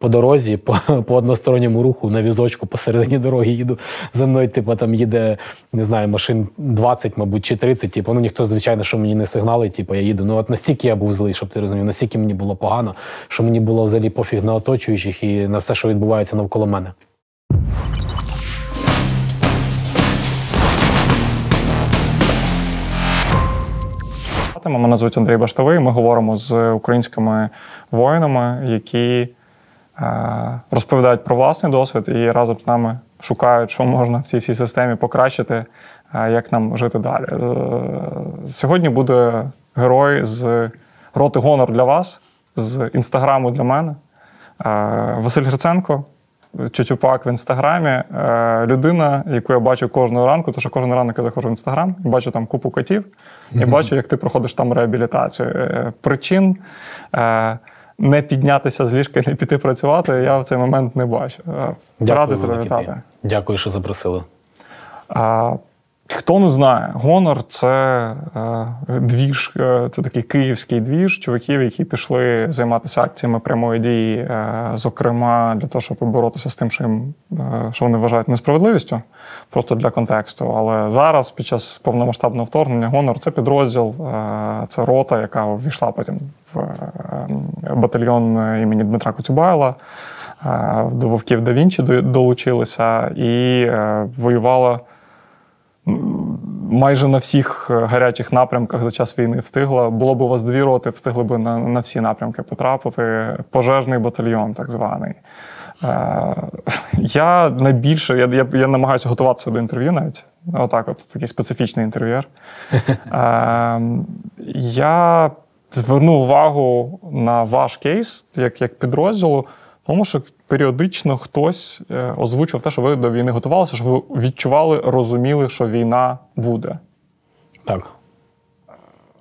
по дорозі, по по односторонньому руху на візочку посередині дороги їду. За мною, типу, там їде, не знаю, машин 20, мабуть, чи 30. Типу, ну ніхто, звичайно, що мені не сигналить, типу, я їду. Ну от настільки я був злий, щоб ти розумів, настільки мені було погано, що мені було взагалі пофіг на оточуючих і на все, що відбувається навколо мене. Мене звуть Андрій Баштовий. Ми говоримо з українськими воїнами, які розповідають про власний досвід і разом з нами шукають, що можна в цій всій системі покращити, е, як нам жити далі. Сьогодні буде герой з роти Гонор для вас, з інстаграму для мене. Е, Василь Гриценко. Чутюпак в інстаграмі. Е, людина, яку я бачу кожного ранку, тому що кожен ранок я заходжу в інстаграм, бачу там купу котів, і бачу, як ти проходиш там реабілітацію. Е, причин е, не піднятися з ліжка, не піти працювати, я в цей момент не бачу. Ради тебе вітати. Дякую, що запросили. Хто не знає, гонор це е, двіж, е, це такий київський двіж чуваків, які пішли займатися акціями прямої дії, е, зокрема для того, щоб боротися з тим, що їм що вони вважають несправедливістю, просто для контексту. Але зараз, під час повномасштабного вторгнення, гонор це підрозділ, це рота, яка ввійшла потім в батальйон імені Дмитра Коцюбайла. До Вовків да Вінчі долучилися і воювала майже на всіх е, гарячих напрямках за час війни встигла. Було б у вас дві роти, встигли б на на всі напрямки потрапити. Пожежний батальйон, так званий. Е, Я найбільше я, я, я намагаюся готуватися до інтерв'ю навіть. Отак, от такий специфічний інтерв'єр. Е, Я зверну увагу на ваш кейс як, як підрозділу. Тому що періодично хтось е, озвучив те, що ви до війни готувалися, що ви відчували, розуміли, що війна буде. Так.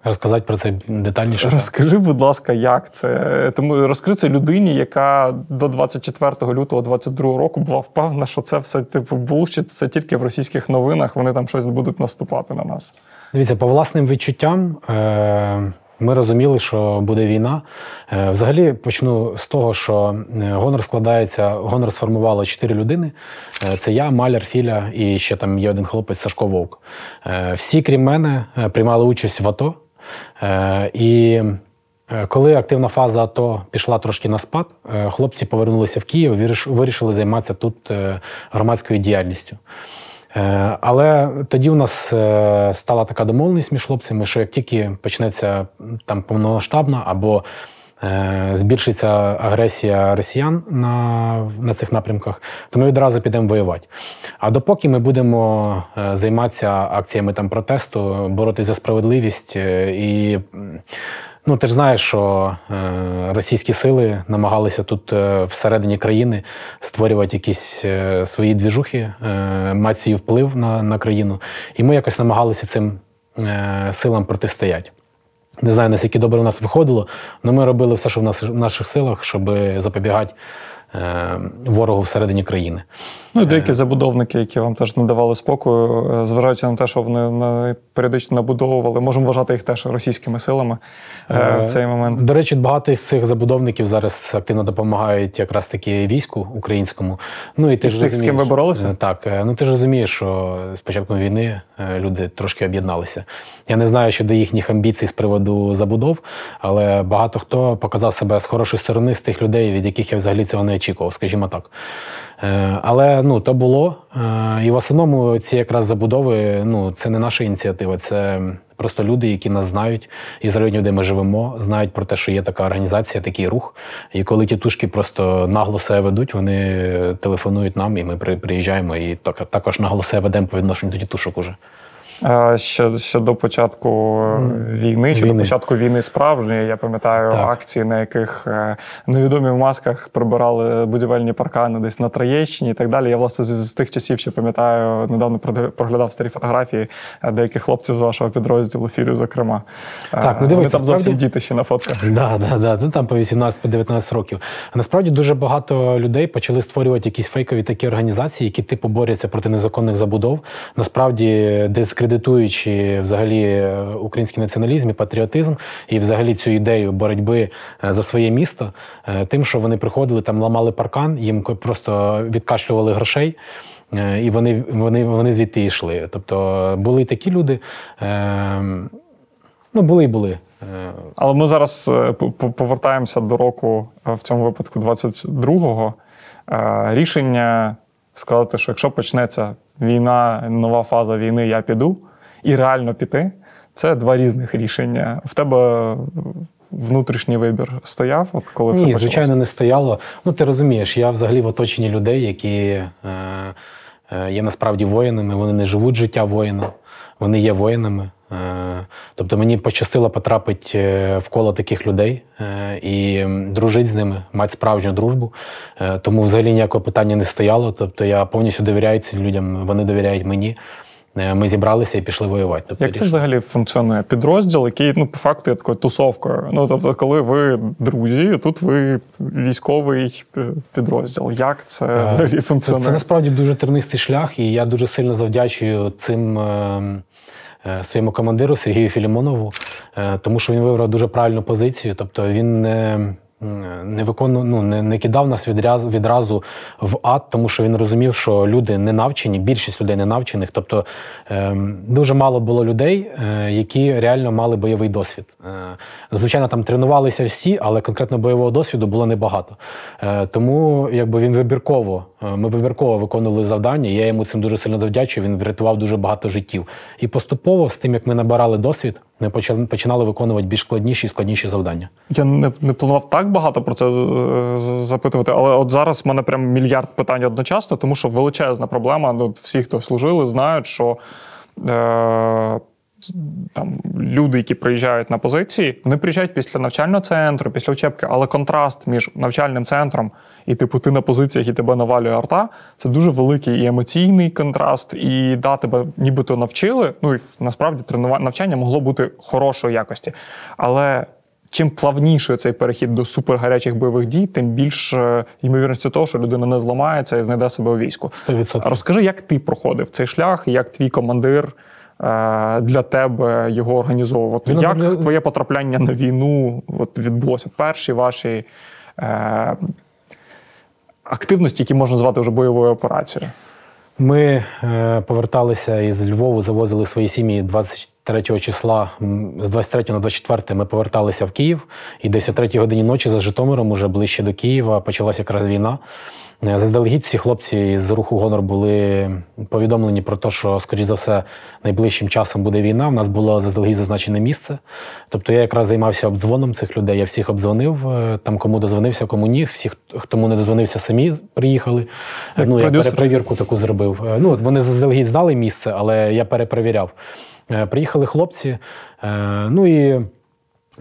Розказати про це детальніше. Розкажи, будь ласка, як це? Тому розкажи це людині, яка до 24 лютого 22 року була впевнена, що це все типу булшіт, це тільки в російських новинах вони там щось будуть наступати на нас. Дивіться, по власним відчуттям. Е- ми розуміли, що буде війна. Е, взагалі почну з того, що е, гонор складається, гонор сформувало чотири людини. Е, це я, Маляр, Філя і ще там є один хлопець Сашко Вовк. Всі, крім мене, приймали участь в АТО. І коли активна фаза АТО пішла трошки на спад, хлопці повернулися в Київ, вирішили займатися тут громадською діяльністю. Е, але тоді у нас е, стала така домовленість між хлопцями, що як тільки почнеться там повномасштабна або е, збільшиться агресія росіян на на цих напрямках, то ми відразу підемо воювати. А допоки ми будемо займатися акціями там протесту, боротися за справедливість і Ну, ти ж знаєш, що е, російські сили намагалися тут е, всередині країни створювати якісь е, свої двіжухи, мати свій вплив на на країну. І ми якось намагалися цим силам протистояти. Не знаю, наскільки добре у нас виходило, але ми робили все, що в, нас, в наших силах, щоб запобігати ворогу всередині країни. Ну деякі забудовники, які вам теж не давали спокою, е, зважаючи на те, що вони періодично набудовували, можемо вважати їх теж російськими силами е, в цей момент. До речі, багато з цих забудовників зараз активно допомагають якраз таки війську українському. Ну і ти і ж тих, з ким ви боролися? Так, ну ти ж розумієш, що з початком війни люди трошки об'єдналися. Я не знаю щодо їхніх амбіцій з приводу забудов, але багато хто показав себе з хорошої сторони з тих людей, від яких я взагалі цього не очікував, скажімо так. Е, але ну, то було. Е, і в основному ці якраз забудови ну, це не наша ініціатива, це просто люди, які нас знають із районів, де ми живемо, знають про те, що є така організація, такий рух. І коли тітушки просто нагло себе ведуть, вони телефонують нам, і ми приїжджаємо і також нагло себе ведемо по відношенню до тітушок уже. Ще ще до початку війни, чи війни. до початку війни справжньої, я пам'ятаю так. акції, на яких е, невідомі в масках прибирали будівельні паркани десь на Троєщині і так далі. Я власне з, з тих часів ще пам'ятаю, недавно проглядав старі фотографії е, деяких хлопців з вашого підрозділу філю, зокрема. Е, так, ну дивись, Вони там зовсім справді... діти ще на фотках. Да, да, да. Ну там по 18-19 років. А насправді дуже багато людей почали створювати якісь фейкові такі організації, які типу борються проти незаконних забудов. Насправді дискредитують дискредитуючи взагалі е, український націоналізм і патріотизм, і взагалі цю ідею боротьби е, за своє місто, е, тим, що вони приходили там, ламали паркан, їм просто відкашлювали грошей. І вони, вони, вони звідти йшли. Тобто були такі люди, е, ну були і були. Але ми зараз по- по- повертаємося до року, в цьому випадку 22-го. Е, Рішення сказати, що якщо почнеться війна, нова фаза війни, я піду, і реально піти це два різних рішення. В тебе внутрішній вибір стояв, от коли Ні, почалося? звичайно, не стояло. Ну, ти розумієш, я взагалі в оточенні людей, які е, е, є насправді воїнами, вони не живуть життя воїна, вони є воїнами. Е, тобто мені пощастило потрапити е, в коло таких людей е, і дружити з ними, мати справжню дружбу. Тому взагалі ніякого питання не стояло. Тобто я повністю довіряю цим людям, вони довіряють мені. Ми зібралися і пішли воювати. Тобто, Як це взагалі функціонує? Підрозділ, який ну, по факту є такою тусовкою. Ну, тобто, коли ви друзі, тут ви військовий підрозділ. Як це взагалі Це, функціонує? це насправді дуже тернистий шлях, і я дуже сильно завдячую цим е, е, своєму командиру Сергію Філімонову, е, тому що він вибрав дуже правильну позицію. Тобто він не, не виконував, ну, не, не кидав нас відразу, відразу в ад, тому що він розумів, що люди не навчені, більшість людей не навчених. Тобто е, дуже мало було людей, е, які реально мали бойовий досвід. Е, звичайно, там тренувалися всі, але конкретно бойового досвіду було небагато. Е, тому якби він вибірково, е, ми вибірково виконували завдання. Я йому цим дуже сильно завдячую. Він врятував дуже багато життів. І поступово, з тим як ми набирали досвід, ми починали виконувати більш складніші і складніші завдання. Я не, не планував так багато про це е, запитувати, але от зараз в мене прям мільярд питань одночасно, тому що величезна проблема. Ну, всі, хто служили, знають, що е, там люди, які приїжджають на позиції, вони приїжджають після навчального центру, після учебки, але контраст між навчальним центром і типу ти на позиціях і тебе навалює арта, це дуже великий і емоційний контраст. І да, тебе нібито навчили. Ну і насправді тренування навчання могло бути хорошої якості. Але чим плавніший цей перехід до супергарячих бойових дій, тим більше ймовірності того, що людина не зламається і знайде себе у війську. 100%. Розкажи, як ти проходив цей шлях, як твій командир для тебе його організовував? От Він як органі- твоє потрапляння на війну от відбулося? Перші ваші е, активності, які можна звати вже бойовою операцією? Ми е, поверталися із Львову, завозили свої сім'ї 23 числа. З 23 на 24 ми поверталися в Київ. І десь о 3 годині ночі за Житомиром, уже ближче до Києва, почалася якраз війна. Е, Заздалегідь всі хлопці з руху Гонор були повідомлені про те, що, скоріш за все, найближчим часом буде війна. У нас було заздалегідь зазначене місце. Тобто я якраз займався обдзвоном цих людей. Я всіх обдзвонив, е, там кому дозвонився, кому ні. Всі, хто не дозвонився, самі приїхали. Як ну, я продюсер. перевірку таку зробив. Е, Ну, от вони заздалегідь знали місце, але я перепровіряв. Приїхали хлопці. Ну і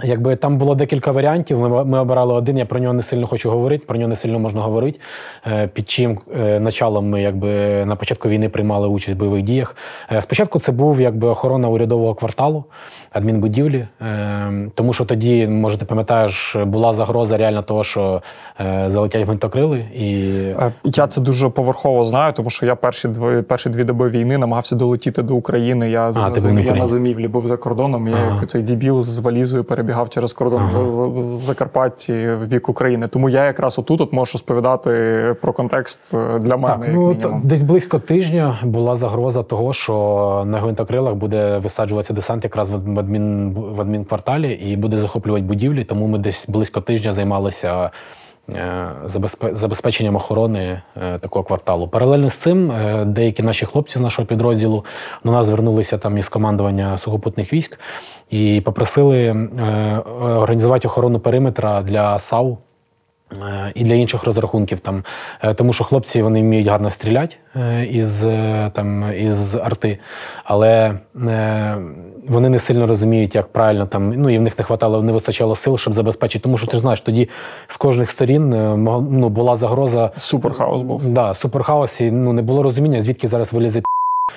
якби там було декілька варіантів. Ми, ми обирали один. Я про нього не сильно хочу говорити. Про нього не сильно можна говорити. Е, Під чим е, началом ми якби на початку війни приймали участь в бойових діях. Е, Спочатку це був якби охорона урядового кварталу, адмінбудівлі. Тому що тоді, може, ти пам'ятаєш, була загроза реально того, що залетять гвинтокрили і. Я це дуже поверхово знаю, тому що я перші дві, перші дві доби війни намагався долетіти до України. Я, А, зим- я на зимівлі був за кордоном. Я Ага. як цей дебіл з валізою перебігав через кордон Ага. Закарпатті в бік України. Тому я якраз отут от можу розповідати про контекст е, для мене. Так, як ну мінімум. десь близько тижня була загроза того, що на гвинтокрилах буде висаджуватися десант якраз в адмін в адмінкварталі і буде захоплювати будівлі. Тому ми десь близько тижня займалися. Е, забезпе- Забезпеченням охорони е, такого кварталу. Паралельно з цим е, деякі наші хлопці з нашого підрозділу до нас звернулися там із командування сухопутних військ і попросили організувати охорону периметра для САУ і для інших розрахунків там, Е, тому що хлопці вони вміють гарно стріляти е, із е, там із арти, але вони не сильно розуміють, як правильно там. Ну і в них не хватало, не вистачало сил, щоб забезпечити. Тому що ти ж знаєш, тоді з кожних сторін ну, була загроза Суперхаос був. Да, суперхаос, і ну не було розуміння, звідки зараз вилізе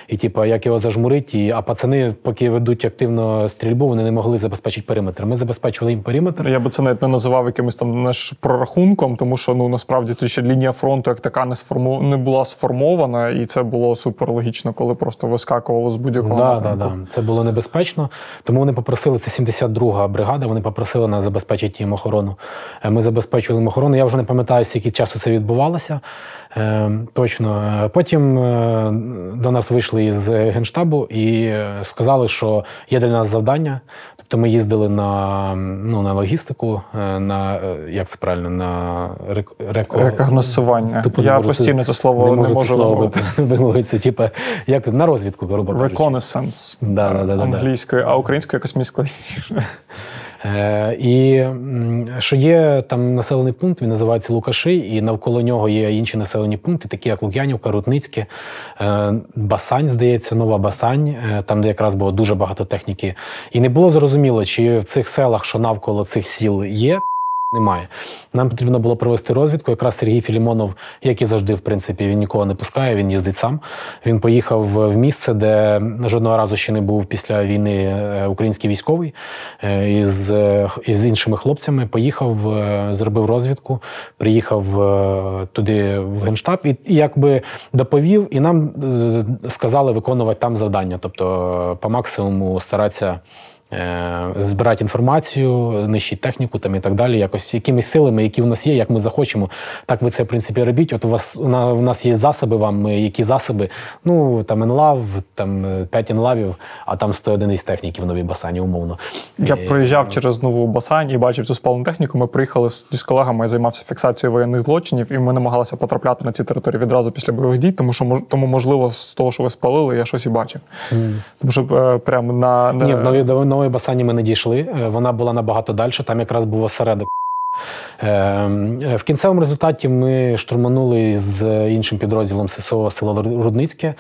І типу, як його зажмурить, і, а пацани, поки ведуть активно стрільбу, вони не могли забезпечити периметр. Ми забезпечували їм периметр. Я би це навіть не називав якимось там наш прорахунком, тому що ну насправді тут ще лінія фронту як така не сформу... не була сформована, і це було супер логічно, коли просто вискакувало з будь-якого Да, да, напрямку. да. Це було небезпечно. Тому вони попросили, це 72-га бригада, вони попросили нас забезпечити їм охорону. Е, Ми забезпечували їм охорону. Я вже не пам'ятаю, скільки часу це відбувалося. Е, точно. Потім е, до нас вийшли із Генштабу і сказали, що є для нас завдання. Тобто ми їздили на, ну, на логістику, е, на е, як це правильно, на рек... реко... Рекогносцування. Тупо Я можу постійно це слово не, це можу вимовити. Типу, як на розвідку, грубо кажучи. Reconnaissance Да, да, да, да, да. англійською, а українською якось мені складніше. Е, і що є там населений пункт, він називається Лукаши, і навколо нього є інші населені пункти, такі як Лук'янівка, Рутницьке, е, Басань, здається, Нова Басань, е, там, де якраз було дуже багато техніки. І не було зрозуміло, чи в цих селах, що навколо цих сіл є. Немає. Нам потрібно було провести розвідку. Якраз Сергій Філімонов, як і завжди, в принципі, він нікого не пускає, він їздить сам. Він поїхав в місце, де жодного разу ще не був після війни е, український військовий е, із, е, із іншими хлопцями. Поїхав, зробив розвідку, приїхав туди в генштаб і, якби доповів, і нам сказали виконувати там завдання, тобто по максимуму старатися. Е, збирати інформацію, нищити техніку там і так далі, якось якимись силами, які в нас є, як ми захочемо. Так ви це в принципі робіть. От у вас у на- у нас є засоби. Вам е, які засоби? Ну там енлав, там е, 5 енлавів, а там 100 одиниць техніки в новій басані, умовно. Я проїжджав через нову басань і бачив цю спалену техніку. Ми приїхали з, з колегами, я займався фіксацією воєнних злочинів, і ми намагалися потрапляти на ці території відразу після бойових дій, тому що тому, можливо, з того, що ви спалили, я щось і бачив. Тому що е, прямо на, на Ні, в новій, нової басані ми не дійшли. Е, Вона була набагато далі. Там якраз був осередок. Е, е, В кінцевому результаті ми штурманули з іншим підрозділом ССО село Рудницьке.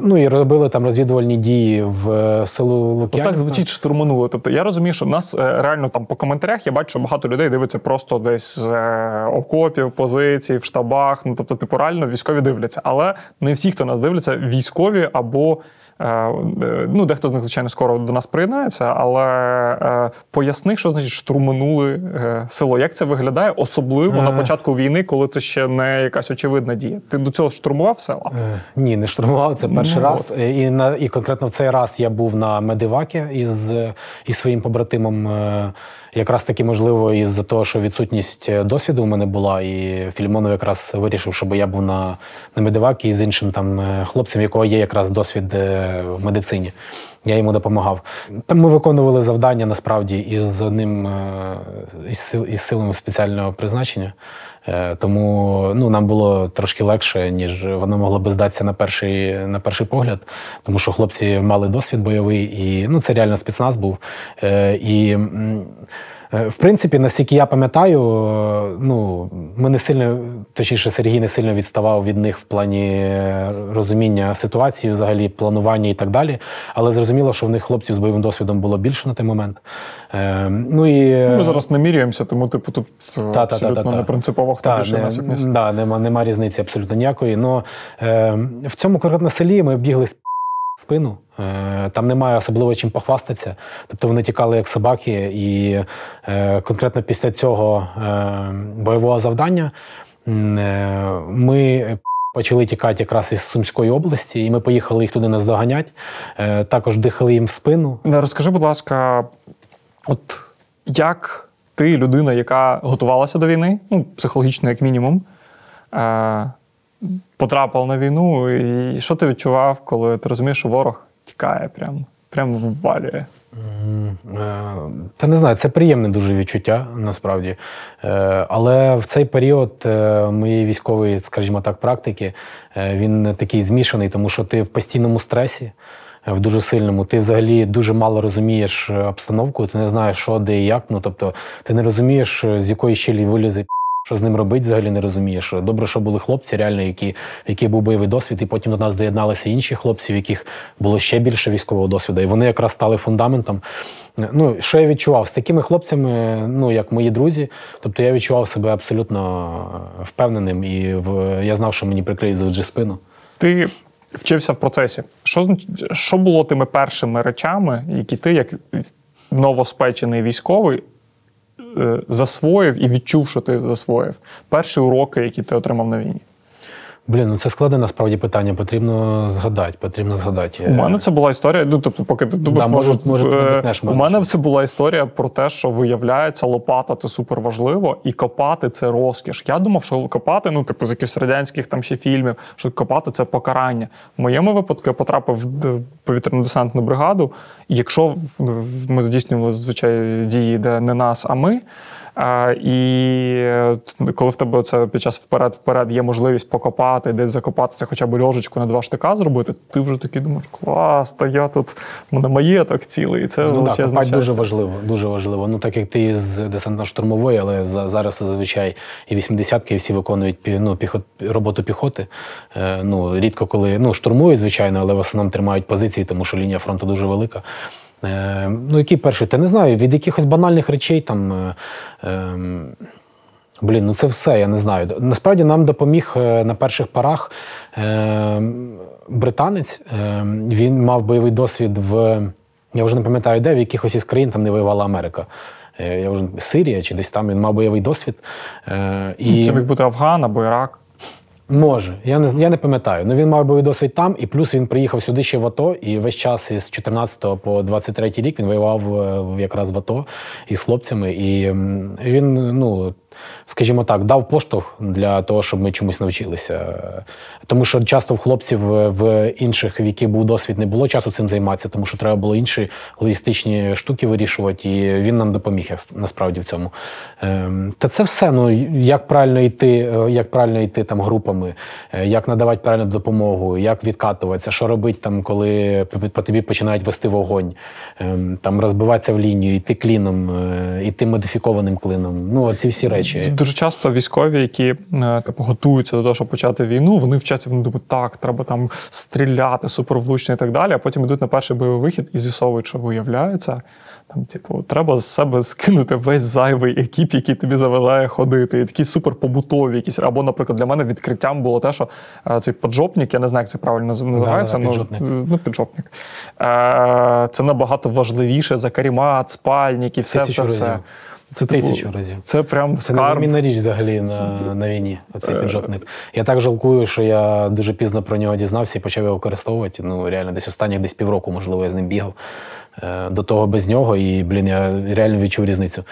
Ну і робили там розвідувальні дії в село Ну, Лук'янівка. так звучить штурмануло. Тобто я розумію, що в нас реально там по коментарях я бачу, що багато людей дивиться просто десь з окопів, позицій, в штабах. Ну тобто, типу, реально військові дивляться. Але не всі, хто нас дивляться, військові або. Е, е, Ну, дехто з них, звичайно, скоро до нас приєднається, але е, поясни, що значить штурманули село. Як це виглядає, особливо на початку війни, коли це ще не якась очевидна дія. Ти до цього штурмував села? Ні, не штурмував. Це перший Ну, раз. І на і конкретно в цей раз я був на Медивакі із, із своїм побратимом. Якраз таки, можливо, із-за того, що відсутність е, досвіду у мене була, і Фільмонов якраз вирішив, щоб я був на, на Медивакі з іншим там е, хлопцем, якого є якраз досвід е, в медицині. Я йому допомагав. Там ми виконували завдання насправді із одним із силами спеціального призначення. Е, Тому ну, нам було трошки легше, ніж воно могло би здатися на перший, на перший погляд, тому що хлопці мали досвід бойовий, і ну, це реально спецназ був. Е, І в принципі, наскільки я пам'ятаю, е, ну, ми не сильно, точніше, Сергій не сильно відставав від них в плані е, розуміння ситуації, взагалі, планування і так далі. Але зрозуміло, що в них хлопців з бойовим досвідом було більше на той момент. Е, Ну і Ми зараз не міряємося, тому типу тут е, та-та-та-та-та. не принципово, хто Та, більше не, нас да, нема, нема різниці абсолютно ніякої. Но е, в цьому конкретно селі ми бігли з спину. Е, там немає особливо чим похвастатися. Тобто вони тікали як собаки, і е, конкретно після цього е, бойового завдання ми. Почали тікати якраз із Сумської області, і ми поїхали їх туди наздоганять. Також дихали їм в спину. Розкажи, будь ласка, от як ти, людина, яка готувалася до війни, ну, психологічно, як мінімум, потрапила на війну, і що ти відчував, коли ти розумієш, що ворог тікає, прям, прям ввалює? Е, Та не знаю, це приємне дуже відчуття насправді. Е, Але в цей період е, моєї військової, скажімо так, практики він такий змішаний, тому що ти в постійному стресі. В дуже сильному, ти взагалі дуже мало розумієш обстановку, ти не знаєш, що, де і як. Ну тобто, ти не розумієш, з якої щелі вилізе що з ним робити, взагалі не розумієш. Добре, що були хлопці, реально, які, яких був бойовий досвід, і потім до нас доєдналися інші хлопці, в яких було ще більше військового досвіду. І вони якраз стали фундаментом. Ну, що я відчував з такими хлопцями, ну як мої друзі, тобто я відчував себе абсолютно впевненим, і в, я знав, що мені прикриють завжди спину. Ти вчився в процесі. Що що було тими першими речами, які ти, як новоспечений військовий, е, засвоїв і відчув, що ти засвоїв? Перші уроки, які ти отримав на війні? Блін, ну це складне насправді питання. Потрібно згадати. Потрібно згадати. У мене це була історія. Ну тобто, поки ти думаєш, да, може, може, е, у мене це була історія про те, що виявляється, лопата це супер важливо, і копати це розкіш. Я думав, що копати, ну типу з якихось радянських там ще фільмів, що копати це покарання. В моєму випадку я потрапив в повітряно-десантну бригаду. І якщо ми здійснювали звичай дії, де не нас, а ми. А, І коли в тебе це під час вперед-вперед є можливість покопати, десь закопатися, хоча б льожечку на два штика зробити, ти вже такий думаєш, клас, та я тут в мене маєток цілий. І це ну, величезне щастя. дуже важливо. Дуже важливо. Ну так як ти з десантно-штурмової, але зараз зазвичай і 80-ки, і всі виконують ну, піхот, роботу піхоти. Е, ну, Рідко коли ну, штурмують, звичайно, але в основному тримають позиції, тому що лінія фронту дуже велика. Е, ну, який перший? Та не знаю, від якихось банальних речей там. Е, е, Блін, ну це все, я не знаю. Насправді нам допоміг е, на перших порах е, британець. Е, він мав бойовий досвід в. Я вже не пам'ятаю, де в якихось із країн там не воювала Америка. Е, я вже Сирія чи десь там він мав бойовий досвід. Е, і... Це міг бути Афган або Ірак. Може, я не я не пам'ятаю. Ну він мав бойовий досвід там, і плюс він приїхав сюди ще в АТО, і весь час із 14 по 23 рік він воював е, якраз в АТО із хлопцями. І він, ну скажімо так, дав поштовх для того, щоб ми чомусь навчилися. Тому що часто в хлопців в інших віків був досвід, не було часу цим займатися, тому що треба було інші логістичні штуки вирішувати, і він нам допоміг насправді в цьому. Ем, та це все. Ну як правильно йти, е, як правильно йти там групами, е, як надавати правильну допомогу, як відкатуватися, що робити там, коли по тобі починають вести вогонь, ем, там розбиватися в лінію, йти кліном, е, йти модифікованим клином. Ну, ці всі речі речі. Дуже часто військові, які е, типу, готуються до того, щоб почати війну, вони вчаться, вони думають, так, треба там стріляти, супервлучно і так далі. А потім йдуть на перший бойовий вихід і з'ясовують, що виявляється. Там, типу, треба з себе скинути весь зайвий екіп, який тобі заважає ходити. І такі суперпобутові якісь. Або, наприклад, для мене відкриттям було те, що е, цей поджопник, я не знаю, як це правильно називається. Да, да, піджопник. Ну, ну, піджопник. Е, Це набагато важливіше за карімат, спальник і все, все, все. Це типу, разів. Це прям це незамінна річ взагалі на на війні. Оцей е. піджопник. Я так жалкую, що я дуже пізно про нього дізнався і почав його використовувати. Ну реально, десь останніх десь півроку, можливо, я з ним бігав. Е, до того без нього, і блін, я реально відчув різницю.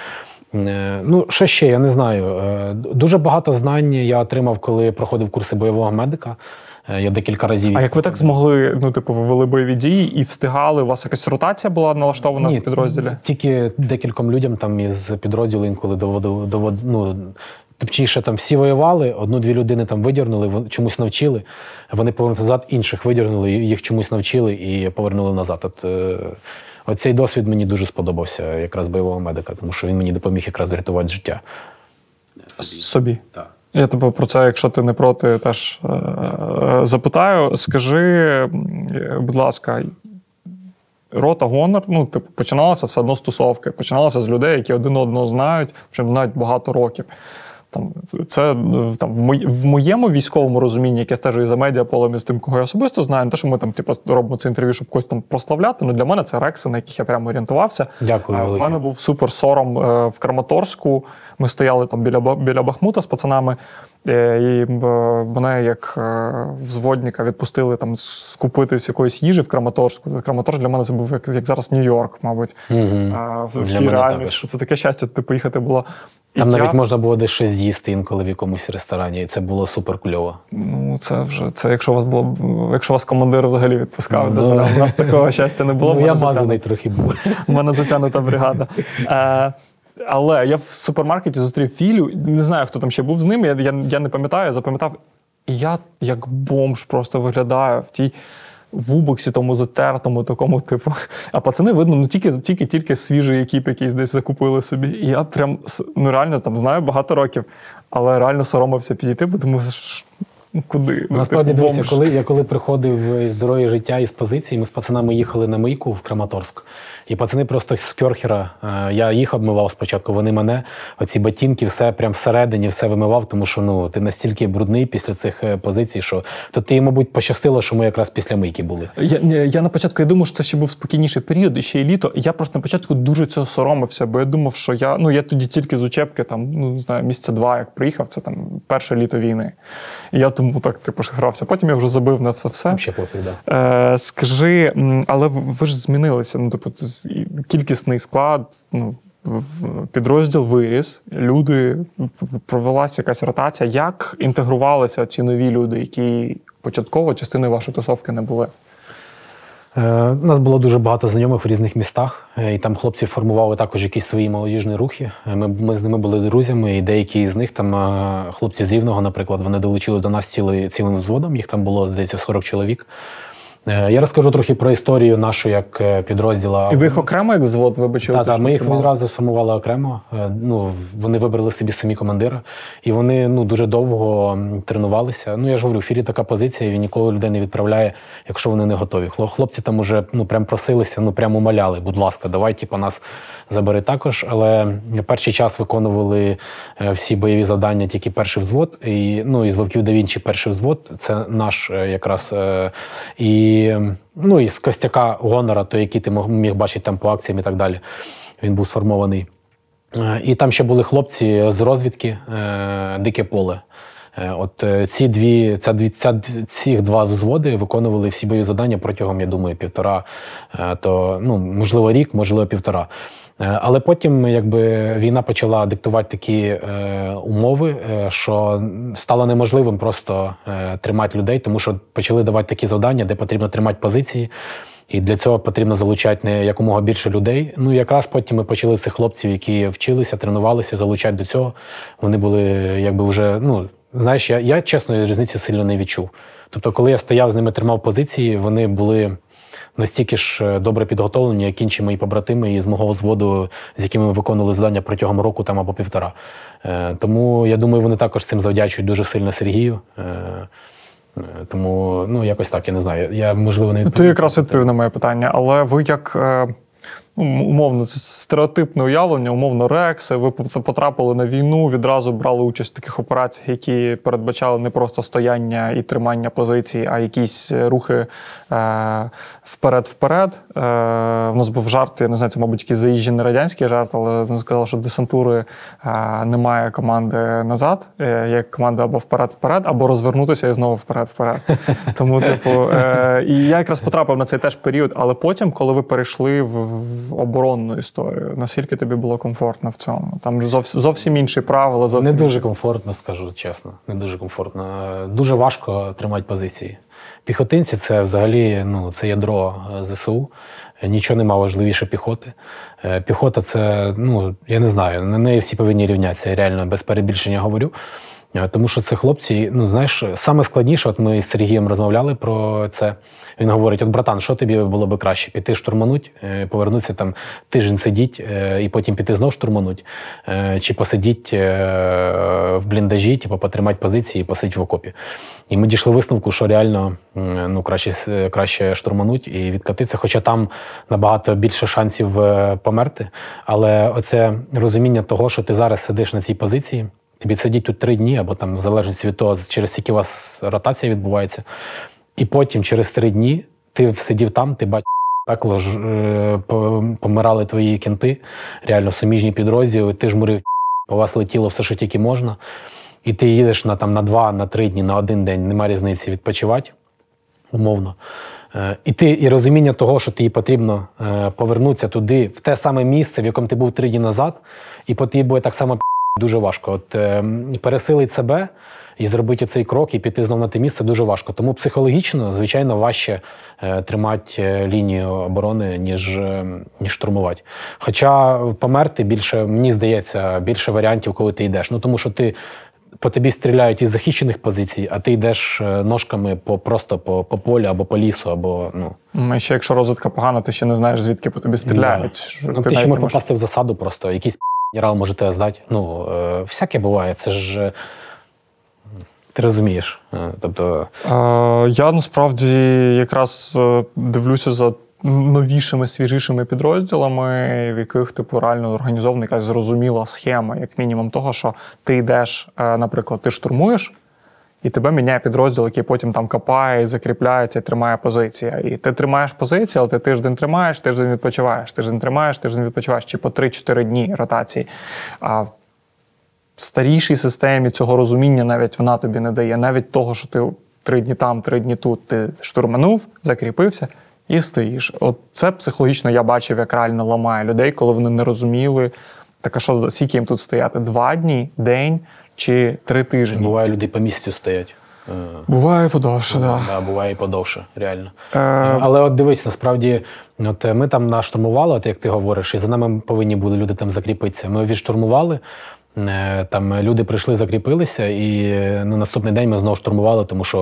Е, ну, що ще, я не знаю. Дуже багато знань я отримав, коли проходив курси бойового медика. Е, я декілька разів. А як ви так змогли? Ну, типу, ви вели бойові дії і встигали? У вас якась ротація була налаштована Ні, в підрозділі? Тільки декільком людям там із підрозділу інколи доводив довод, ну, Точніше, там всі воювали, одну-дві людини там видірнули, чомусь навчили. Вони повернули назад, інших видірнули, їх чомусь навчили і повернули назад. От, е, Оцей досвід мені дуже сподобався, якраз бойового медика, тому що він мені допоміг якраз врятувати життя. Собі. Так. Я тебе про це, якщо ти не проти, теж е, е, запитаю. Скажи, будь ласка, рота гонор, ну, типу, починалося все одно стосовки. Починалося з людей, які один одного знають, причому знають багато років. Там, Це там, в моєму військовому розумінні, яке стежу і за медіаполем, і з тим, кого я особисто знаю, не те, що ми там типу, робимо це інтерв'ю, щоб когось там прославляти. Ну для мене це рекси, на яких я прямо орієнтувався. Дякую. У мене був супер сором е, в Краматорську. Ми стояли там біля біля Бахмута з пацанами, е, і мене як е, взводника відпустили там скупитись якоїсь їжі в Краматорську. Краматорськ для мене це був як як зараз Нью-Йорк, мабуть. Угу. В, в тій реальності. Це таке щастя, ти поїхати було. Там і навіть я... можна було десь щось з'їсти інколи в якомусь ресторані, і це було супер кльово. Ну, це вже це, якщо вас було якщо вас командир взагалі відпускав, ну, у нас такого щастя не було. Ну, Я мазаний трохи був. У мене затягнута бригада. Але я в супермаркеті зустрів Філю, не знаю, хто там ще був з ним. Я я, я не пам'ятаю, я запам'ятав. І я як бомж просто виглядаю в тій вубоксі, тому затертому, такому, типу. А пацани видно, ну тільки тільки, тільки свіжий екіп якийсь десь закупили собі. І я прям ну реально там знаю багато років, але реально соромився підійти, бо тому Ну, Куди? Ну, Насправді типу, бомж. коли я коли приходив здоров'я життя із позиції, ми з пацанами їхали на мийку в Краматорськ. І пацани просто з кьорхера. е, Я їх обмивав спочатку. Вони мене, оці ботинки, все прям всередині, все вимивав, тому що ну ти настільки брудний після цих е, позицій, що то ти, мабуть, пощастило, що ми якраз після мийки були. Я, я на початку я думав, що це ще був спокійніший період, і ще й літо. Я просто на початку дуже цього соромився, бо я думав, що я ну я тоді тільки з учебки, там ну не знаю, місяця два, як приїхав, це там перше літо війни. І я тому так типу грався. Потім я вже забив на це все. Ще пофіг, да. Е, скажи, але ви ж змінилися. Ну, типу, кількісний склад, ну, підрозділ виріс, люди провелася якась ротація. Як інтегрувалися ці нові люди, які початково частиною вашої тусовки не були? Е, У нас було дуже багато знайомих в різних містах, е, і там хлопці формували також якісь свої молодіжні рухи. Е, Ми, ми з ними були друзями, і деякі з них там е, хлопці з Рівного, наприклад, вони долучили до нас цілий, цілим взводом. Їх там було, здається, 40 чоловік. Е, Я розкажу трохи про історію нашу як е, підрозділа. І ви їх окремо як взвод, вибачте, Так, так, ми їх відразу сформували окремо. Е, Ну, вони вибрали собі самі командира, і вони ну, дуже довго тренувалися. Ну, я ж говорю, в фірі така позиція, він ніколи людей не відправляє, якщо вони не готові. Хлопці там уже ну, прям просилися, ну прям умоляли, будь ласка, давай, типу, нас забери також. Але перший час виконували всі бойові завдання тільки перший взвод. І, ну, із Вовків да Вінчі перший взвод, це наш якраз. е, І, ну, і з Костяка Гонора, той, який ти міг бачити там по акціям і так далі. Він був сформований. Е, І там ще були хлопці з розвідки е, Дике поле. Е, От ці дві, ця дві, ця, ці два взводи виконували всі бойові завдання протягом, я думаю, півтора, то ну можливо рік, можливо, півтора. Е, Але потім, якби війна почала диктувати такі е, умови, е, що стало неможливим просто е, тримати людей, тому що почали давати такі завдання, де потрібно тримати позиції. І для цього потрібно залучати не якомога більше людей. Ну якраз потім ми почали цих хлопців, які вчилися, тренувалися, залучати до цього. Вони були якби вже, ну знаєш, я, я чесно різниці сильно не відчув. Тобто, коли я стояв з ними, тримав позиції, вони були настільки ж е, добре підготовлені, як інші мої побратими із мого взводу, з якими ми виконували завдання протягом року там або півтора. Е, Тому я думаю, вони також цим завдячують дуже сильно Сергію. Е, Тому ну якось так, я не знаю. Я можливо не Ти якраз відповів на моє питання, але ви як. Е, ну, Умовно, це стереотипне уявлення, умовно, рекси. Ви потрапили на війну, відразу брали участь в таких операціях, які передбачали не просто стояння і тримання позицій, а якісь рухи е, вперед-вперед. Е, в нас був жарт, я не знаю, це, мабуть, якийсь заїжджений радянський жарт, але він сказав, що десантури е, немає команди назад. Е, є команда або вперед-вперед, або розвернутися і знову вперед-вперед. Тому, типу, е, і я якраз потрапив на цей теж період, але потім, коли ви перейшли в, в оборонну історію, наскільки тобі було комфортно в цьому? Там зовсім, зовсім інші правила. Зовсім Не дуже комфортно, скажу чесно. Не дуже комфортно. Дуже важко тримати позиції. Піхотинці це взагалі ну, це ядро е, ЗСУ. Нічого нема важливіше піхоти. Е, Піхота це, ну, я не знаю, на неї всі повинні рівнятися, я реально без перебільшення говорю. Тому що це хлопці, ну знаєш, саме складніше, от ми з Сергієм розмовляли про це. Він говорить: от, братан, що тобі було би краще? Піти штурмануть, е, повернутися там тиждень сидіть е, і потім піти знов штурмануть, е, чи посидіть в бліндажі, типу, потримати позиції і посидіти в окопі. І ми дійшли висновку, що реально ну, краще, краще штурмануть і відкатитися, хоча там набагато більше шансів померти. Але оце розуміння того, що ти зараз сидиш на цій позиції. Тобі сидіть тут три дні, або там в залежності від того, через скільки у вас ротація відбувається. І потім через три дні ти сидів там, ти бачиш пекло ж е, помирали твої кінти, реально суміжні підрозділи, ти жмурив, по вас летіло все, що тільки можна. І ти їдеш на там на два, на три дні, на один день, нема різниці відпочивати, умовно. Е, І ти і розуміння того, що тобі потрібно е, повернутися туди, в те саме місце, в якому ти був три дні назад, і по тобі буде так само дуже важко. От е, пересилити себе і зробити цей крок, і піти знову на те місце дуже важко. Тому психологічно, звичайно, важче е, тримати е, лінію оборони, ніж, е, ніж штурмувати. Хоча померти більше, мені здається, більше варіантів, коли ти йдеш. Ну тому що ти. По тобі стріляють із захищених позицій, а ти йдеш е, ножками по просто по, по полю або по лісу, або ну М, ще якщо розвитка погана, ти ще не знаєш, звідки по тобі стріляють. Що Ну, ти ти ще можеш попасти в засаду просто. Якийсь генерал може тебе здати. Ну, е, всяке буває. Це ж. е, Ти розумієш. Е, Тобто, Е, Я насправді якраз е, дивлюся за новішими, свіжішими підрозділами, в яких типу реально організована якась зрозуміла схема, як мінімум того, що ти йдеш, наприклад, ти штурмуєш. І тебе міняє підрозділ, який потім там копає, закріпляється і тримає позиції. І ти тримаєш позиції, але ти тиждень тримаєш, тиждень відпочиваєш, тиждень тримаєш, тиждень відпочиваєш, чи по 3-4 дні ротації. А в старішій системі цього розуміння навіть вона тобі не дає. Навіть того, що ти три дні там, три дні тут, ти штурманув, закріпився і стоїш. От це психологічно я бачив, як реально ламає людей, коли вони не розуміли. Так а що скільки їм тут стояти? Два дні, день чи три тижні? буває, люди по місяцю стоять. Е, Буває подовше, так. Да, буває і подовше, реально. Е, Але от дивись, насправді, от е, ми там наштурмували, от як ти говориш, і за нами повинні були люди там закріпитися. Ми відштурмували. Е, Там люди прийшли, закріпилися, і е, на наступний день ми знову штурмували, тому що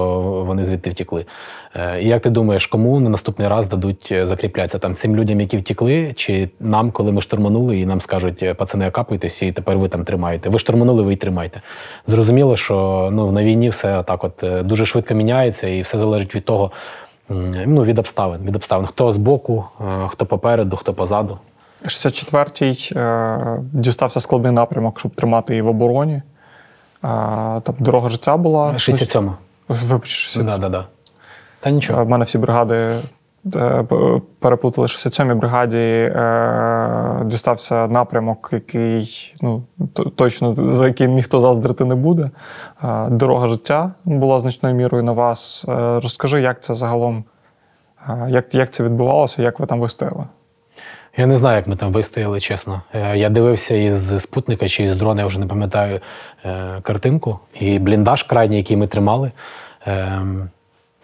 вони звідти втекли. Е, І як ти думаєш, кому на наступний раз дадуть закріплятися? Там цим людям, які втекли, чи нам, коли ми штурманули, і нам скажуть, «Е, пацани, окапуйтесь, і тепер ви там тримаєте. Ви штурманули, ви й тримайте. Зрозуміло, що ну, на війні все так от дуже швидко міняється, і все залежить від того, ну, від обставин. Від обставин. Хто збоку, е, хто попереду, хто позаду. 64-й е, дістався складний напрямок, щоб тримати її в обороні. Е, там дорога життя була. 67 Вибач, 60. Да, да, да. Та Е, нічого. В мене всі бригади переплутали 67-й бригаді. Е, дістався напрямок, який ну, точно за який ніхто заздрити не буде. Дорога життя була значною мірою на вас. Розкажи, як це загалом, як, як це відбувалося, як ви там вистояли? Я не знаю, як ми там вистояли, чесно. Е, Я дивився із спутника чи із дрона, я вже не пам'ятаю е, картинку. І бліндаж крайній, який ми тримали. Ем,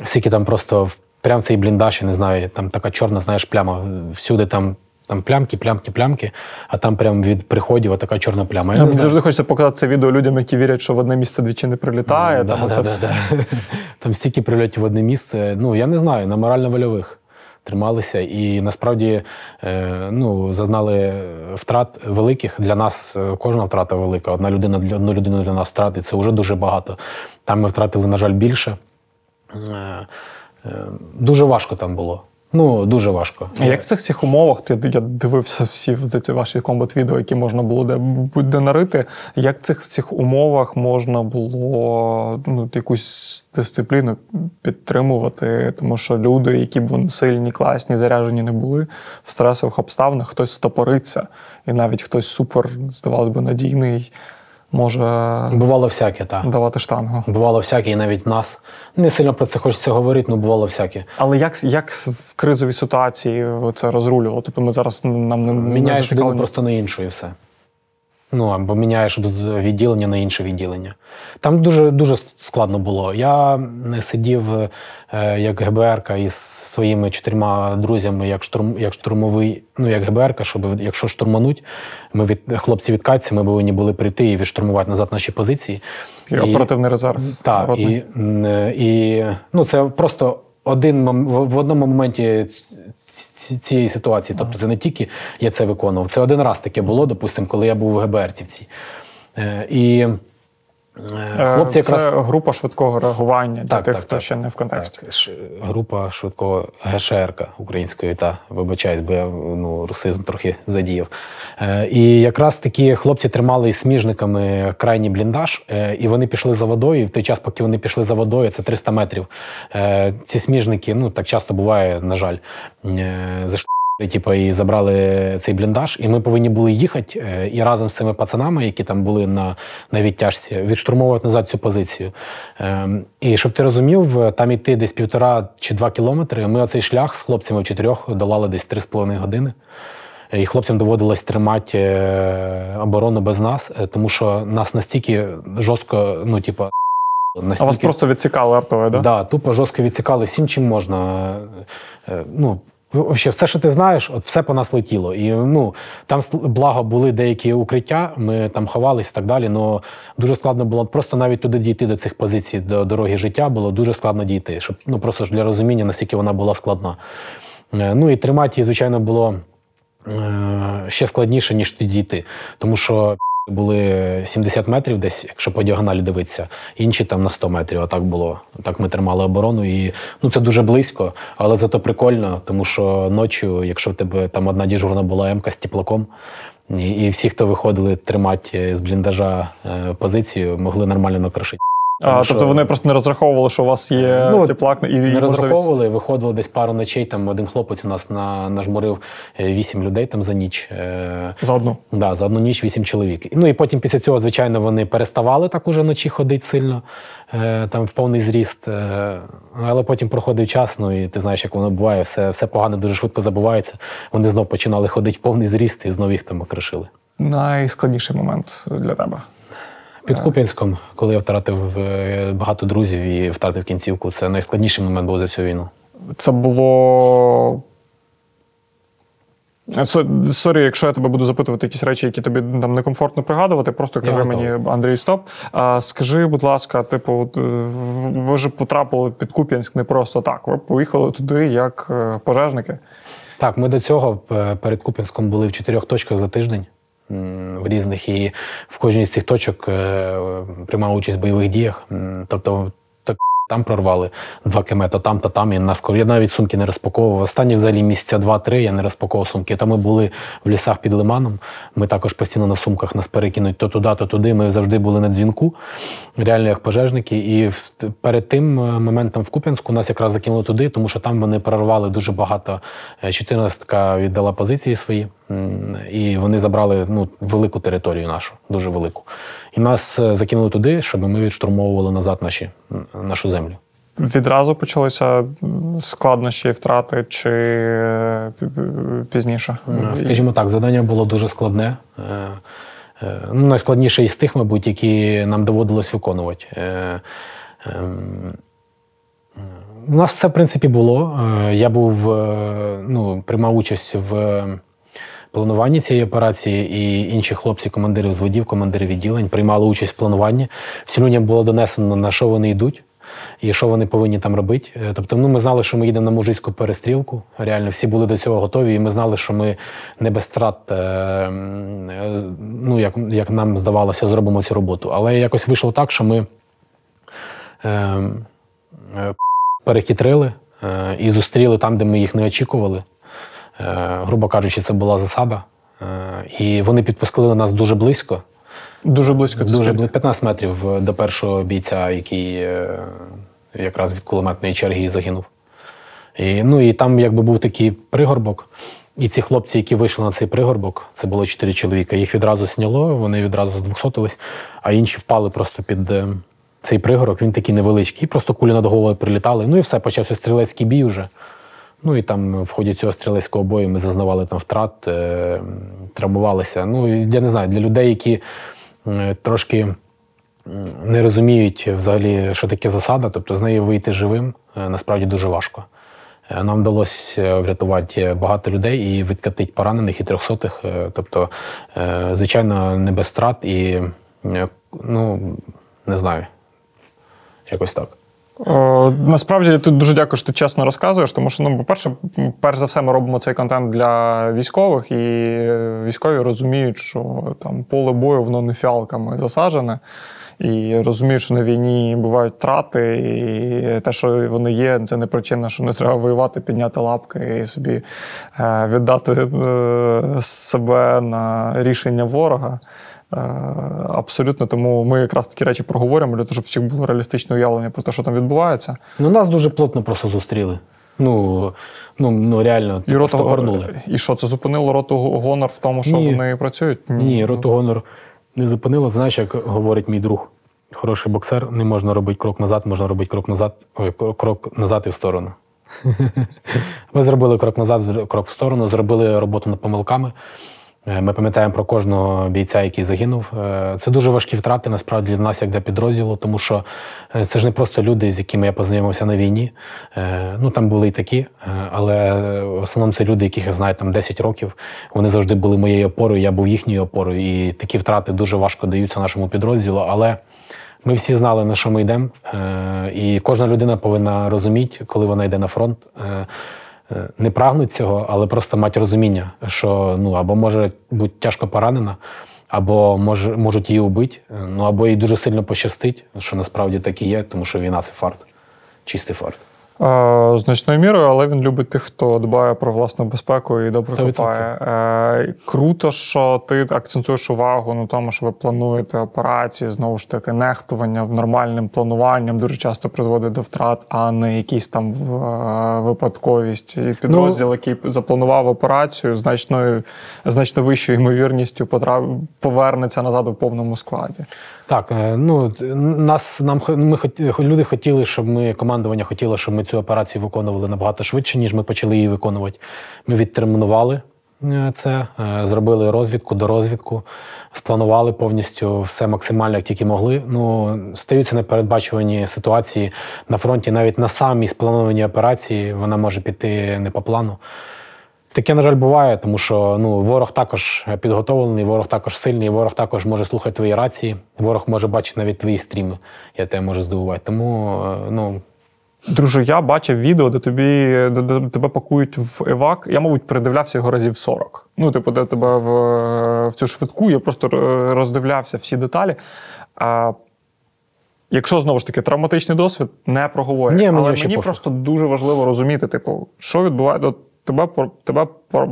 Скільки там просто прям цей бліндаж, я не знаю, там така чорна, знаєш, пляма. Всюди там, там плямки, плямки, плямки, а там прям від приходів така чорна пляма. Я Мені знаю. завжди хочеться показати це відео людям, які вірять, що в одне місце двічі не прилітає. Там да, оце да, все. да. Там стільки прильотів в одне місце. Ну, я не знаю, на морально-вольових трималися. І насправді е, ну, зазнали втрат великих. Для нас е, кожна втрата велика. Одна людина для одну людину для нас втратить це вже дуже багато. Там ми втратили, на жаль, більше. Е, дуже важко там було. Ну, дуже важко. А Як в цих всіх умовах, ти я дивився всі ці ваші комбат-відео, які можна було де будь-де нарити. Як в цих всіх умовах можна було ну, якусь дисципліну підтримувати? Тому що люди, які б вони сильні, класні, заряджені не були в стресових обставинах, хтось стопориться, і навіть хтось супер, здавалось би, надійний, може Бувало всяке, так. давати штангу. Бувало всяке, і навіть нас. Не сильно про це хочеться говорити, але бувало всяке. Але як, як в кризовій ситуації це розрулювало? Тобто ми зараз нам не не Міняєш людину просто на іншу і все. Ну, або міняєш з відділення на інше відділення. Там дуже дуже складно було. Я не сидів е, як ГБРка із своїми чотирма друзями, як штурм, як штурмовий, ну як ГБРка, щоб якщо штурмануть, ми від хлопці від Катці, ми повинні були прийти і відштурмувати назад наші позиції. Такий оперативний резерв. Так, і, і ну, це просто один в одному моменті цієї ситуації. Тобто це не тільки я це виконував. Це один раз таке було, допустимо, коли я був у ГБРцівці. Е, і е, Е, хлопці якраз. Це група швидкого реагування для Так, тих, так, хто так. ще не в контексті. Так, група швидкого ГШРК української, та вибачаюсь, бо я ну, русизм трохи задіяв. Е, і якраз такі хлопці тримали із сміжниками крайній бліндаж, е, і вони пішли за водою. І в той час, поки вони пішли за водою, це 300 метрів. Е, ці сміжники, ну так часто буває, на жаль, е, зайшли. Типу, і забрали цей бліндаж, і ми повинні були їхати е, і разом з цими пацанами, які там були на, на відтяжці, відштурмовувати назад цю позицію. Ем, і щоб ти розумів, е, там іти десь півтора чи два кілометри. Ми оцей шлях з хлопцями в чотирьох долали десь три з половиною години. Е, І хлопцям доводилось тримати оборону без нас, тому що нас настільки жорстко, ну, типу, настільки... А вас просто відцікали артою, да? Да, тупо жорстко відцікали всім, чим можна. Ну, Вообще, все, що ти знаєш, от все по нас летіло. І ну там благо були деякі укриття, ми там ховались і так далі. але дуже складно було просто навіть туди дійти до цих позицій, до дороги життя було дуже складно дійти. Щоб ну просто ж для розуміння, наскільки вона була складна. Е, Ну і тримати її, звичайно, було е, ще складніше, ніж тоді дійти. Тому що були 70 метрів, десь, якщо по діагоналі дивитися, інші там на 100 метрів. А так було. Так ми тримали оборону. І ну це дуже близько, але зато прикольно, тому що ночі, якщо в тебе там одна діжурна була М-ка з теплаком, і, і всі, хто виходили тримати з бліндажа е, позицію, могли нормально накрошити. А, Тому тобто що- вони просто не розраховували, що у вас є Ну, теплак і, Не можливість- розраховували, виходило десь пару ночей. Там один хлопець у нас на, нажмурив е, вісім людей там за ніч. Е, за одну. Да, за одну ніч вісім чоловік. Ну і потім після цього, звичайно, вони переставали так уже вночі ходити сильно, е, там в повний зріст. Але потім проходив час, ну і ти знаєш, як воно буває, все, все погано дуже швидко забувається. Вони знов починали ходити в повний зріст і знов їх там окришили. Найскладніший момент для тебе. Під Куп'янськом, коли я втратив е, багато друзів і втратив кінцівку, це найскладніший момент був за всю війну. Це було. Sorry, якщо я тебе буду запитувати якісь речі, які тобі там некомфортно пригадувати, просто кажи мені, Андрій, стоп. А, скажи, будь ласка, типу, е, ви ж потрапили під Куп'янськ не просто так. Ви поїхали туди як е, пожежники. Так, ми до цього перед Куп'янськом були в чотирьох точках за тиждень в різних, і в кожній з цих точок е, приймав участь в бойових діях. Тобто, там прорвали два км, то там, то там. І нас я навіть сумки не розпаковував. Останні взагалі місяця два-три я не розпаковував сумки. То ми були в лісах під лиманом. Ми також постійно на сумках нас перекинуть то туди, то туди. Ми завжди були на дзвінку, реально як пожежники. І перед тим е, моментом в Куп'янську нас якраз закинули туди, тому що там вони прорвали дуже багато. Е, 14-ка віддала позиції свої, і вони забрали ну, велику територію нашу, дуже велику. І нас е, закинули туди, щоб ми відштурмовували назад наші, нашу землю. Відразу почалися складнощі і втрати, чи е, пі- пі- пізніше? Е, Скажімо так, завдання було дуже складне. Ну, найскладніше із тих, мабуть, які нам доводилось виконувати. Ем, У нас все, в принципі, було. Я був, ну, приймав участь в плануванні цієї операції, і інші хлопці, командири взводів, командири відділень, приймали участь в плануванні. Всім людям було донесено, на що вони йдуть. І що вони повинні там робити. Е, Тобто, ну ми знали, що ми їдемо на мужицьку перестрілку. Реально, всі були до цього готові, і ми знали, що ми не без втрат, е, е, ну як, як нам здавалося, зробимо цю роботу. Але якось вийшло так, що ми е, перехитрили е, і зустріли там, де ми їх не очікували. Е, грубо кажучи, це була засада. Е, і вони підпустили нас дуже близько. Дуже близько це Дуже близько 15 метрів е, до першого бійця, який якраз від кулеметної черги і загинув. І, ну і там якби був такий пригорбок. І ці хлопці, які вийшли на цей пригорбок, це було чотири чоловіка, їх відразу сняло, вони відразу здвохсотились, а інші впали просто під цей пригорок. Він такий невеличкий. І просто кулі над головою прилітали. Ну і все, почався стрілецький бій уже. Ну і там в ході цього стрілецького бою ми зазнавали там втрат, е, травмувалися. Ну, я не знаю, для людей, які трошки не розуміють взагалі, що таке засада, тобто з неї вийти живим, е, насправді дуже важко. Е, Нам вдалося врятувати багато людей і відкатити поранених і трьохсотих. Тобто, звичайно, не без втрат і ну, не знаю, якось так. О, насправді я тут дуже дякую, що ти чесно розказуєш, тому що, ну, по-перше, перш за все, ми робимо цей контент для військових, і е, військові розуміють, що там поле бою воно не фіалками засаджене. І розуміють, що на війні бувають втрати, і те, що вони є, це не причина, що не треба воювати, підняти лапки і собі е, віддати е, себе на рішення ворога. Е, Абсолютно, тому ми якраз такі речі проговоримо для того, щоб всіх було реалістичне уявлення про те, що там відбувається. Ну, нас дуже плотно просто зустріли. Ну, ну, ну реально, І роту горнули. І що це зупинило роту гонор в тому, що Ні. вони працюють? Ні, роту гонор не зупинило. Знаєш, як говорить мій друг, хороший боксер, не можна робити крок назад, можна робити крок назад, ой, крок назад і в сторону. Ми зробили крок назад, крок в сторону, зробили роботу над помилками. Е, Ми пам'ятаємо про кожного бійця, який загинув. Е, Це дуже важкі втрати насправді для нас, як для підрозділу, тому що е, це ж не просто люди, з якими я познайомився на війні. Ну там були і такі, але в основному це люди, яких я знаю там 10 років. Вони завжди були моєю опорою, я був їхньою опорою. І такі втрати дуже важко даються нашому підрозділу. Але ми всі знали, на що ми йдемо. І кожна людина повинна розуміти, коли вона йде на фронт. Е, е, Не прагнуть цього, але просто мати розуміння, що ну або може бути тяжко поранена, або може, можуть її убити, ну або їй дуже сильно пощастить, що насправді так і є, тому що війна це фарт, чистий фарт. Значною мірою, але він любить тих, хто дбає про власну безпеку і добре 100%. копає. Е, Круто, що ти акцентуєш увагу на тому, що ви плануєте операції, знову ж таки, нехтування нормальним плануванням дуже часто призводить до втрат, а не якісь там е, випадковість. І підрозділ, який запланував операцію, значною значно вищою ймовірністю повернеться назад у повному складі. Так, е, ну нас нам ми люди хотіли, щоб ми командування хотіло, щоб ми цю операцію виконували набагато швидше, ніж ми почали її виконувати. Ми відтермінували е, це, е, зробили розвідку до розвідку, спланували повністю все максимально, як тільки могли. Ну стаються непередбачувані ситуації на фронті, навіть на самій спланованій операції вона може піти не по плану. Таке, на жаль, буває, тому що ну, ворог також підготовлений, ворог також сильний, ворог також може слухати твої рації, ворог може бачити навіть твої стріми. Я тебе можу здивувати. Тому е, ну, Друже, я бачив відео, де тобі де, де тебе пакують в евак. Я, мабуть, передивлявся його разів 40. Ну, типу, де тебе в, в цю швидку, я просто роздивлявся всі деталі. А, якщо знову ж таки травматичний досвід, не проговорює. Ні, мені Але мені пофіг. просто дуже важливо розуміти, типу, що відбувається. Тебе, тебе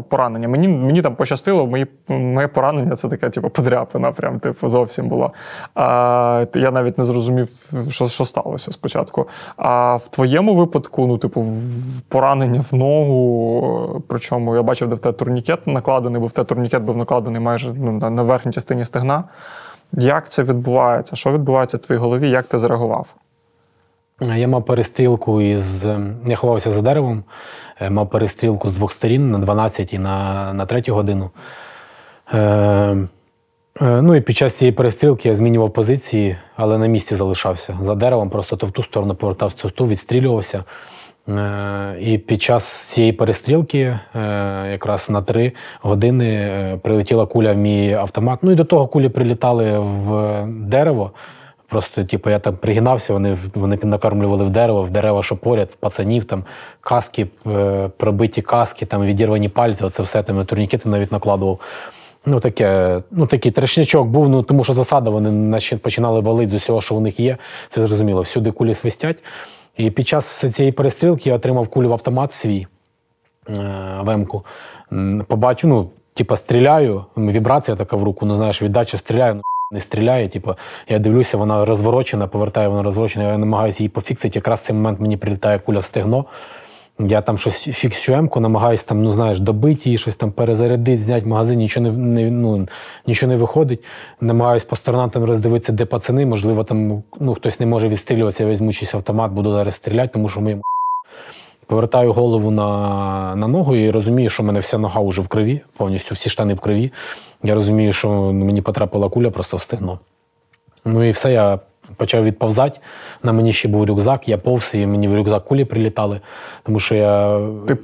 поранення. Мені, мені там пощастило, мої, моє поранення це таке, типу, подряпина, прям, типу, зовсім було. А, я навіть не зрозумів, що, що сталося спочатку. А в твоєму випадку, ну, типу, поранення в ногу, причому я бачив, де в тебе турнікет накладений, бо в тебе турнікет був накладений майже ну, на, верхній частині стегна. Як це відбувається? Що відбувається в твоїй голові? Як ти зреагував? я мав перестрілку із. Я ховався за деревом, мав перестрілку з двох сторін на 12 і на, на 3 годину. Е, е, ну і під час цієї перестрілки я змінював позиції, але на місці залишався за деревом, просто то в ту сторону повертався, то в ту відстрілювався. Е, І під час цієї перестрілки, е, якраз на три години, е, прилетіла куля в мій автомат. Ну і до того кулі прилітали в дерево. Просто, типу, я там пригинався, вони, вони накармлювали в дерево, в дерева, що поряд, пацанів, там каски, е, пробиті каски, там відірвані пальці, оце все там турнікети навіть накладував. Ну, таке, ну, такий трешнячок був, ну тому що засада, вони наче починали валити з усього, що у них є. Це зрозуміло. Всюди кулі свистять. І під час цієї перестрілки я отримав кулю в автомат свій е, вемку. Побачу, ну, типа, стріляю, вібрація така в руку, ну знаєш, віддача стріляю, ну не стріляє. Типу, я дивлюся, вона розворочена, повертаю, вона розворочена, я намагаюся її пофіксити. Якраз в цей момент мені прилітає куля в стегно. Я там щось фіксю емку, намагаюся там, ну знаєш, добити її, щось там перезарядити, зняти магазин, нічого не, не, ну, нічого не виходить. Намагаюсь по сторонам там роздивитися, де пацани. Можливо, там ну, хтось не може відстрілюватися, я візьму чийсь автомат, буду зараз стріляти, тому що ми Повертаю голову на, на ногу і розумію, що в мене вся нога вже в крові, повністю всі штани в крові. Я розумію, що мені потрапила куля просто в стегно. Ну і все, я почав відповзати. На мені ще був рюкзак, я повз, і мені в рюкзак кулі прилітали, тому що я. Ти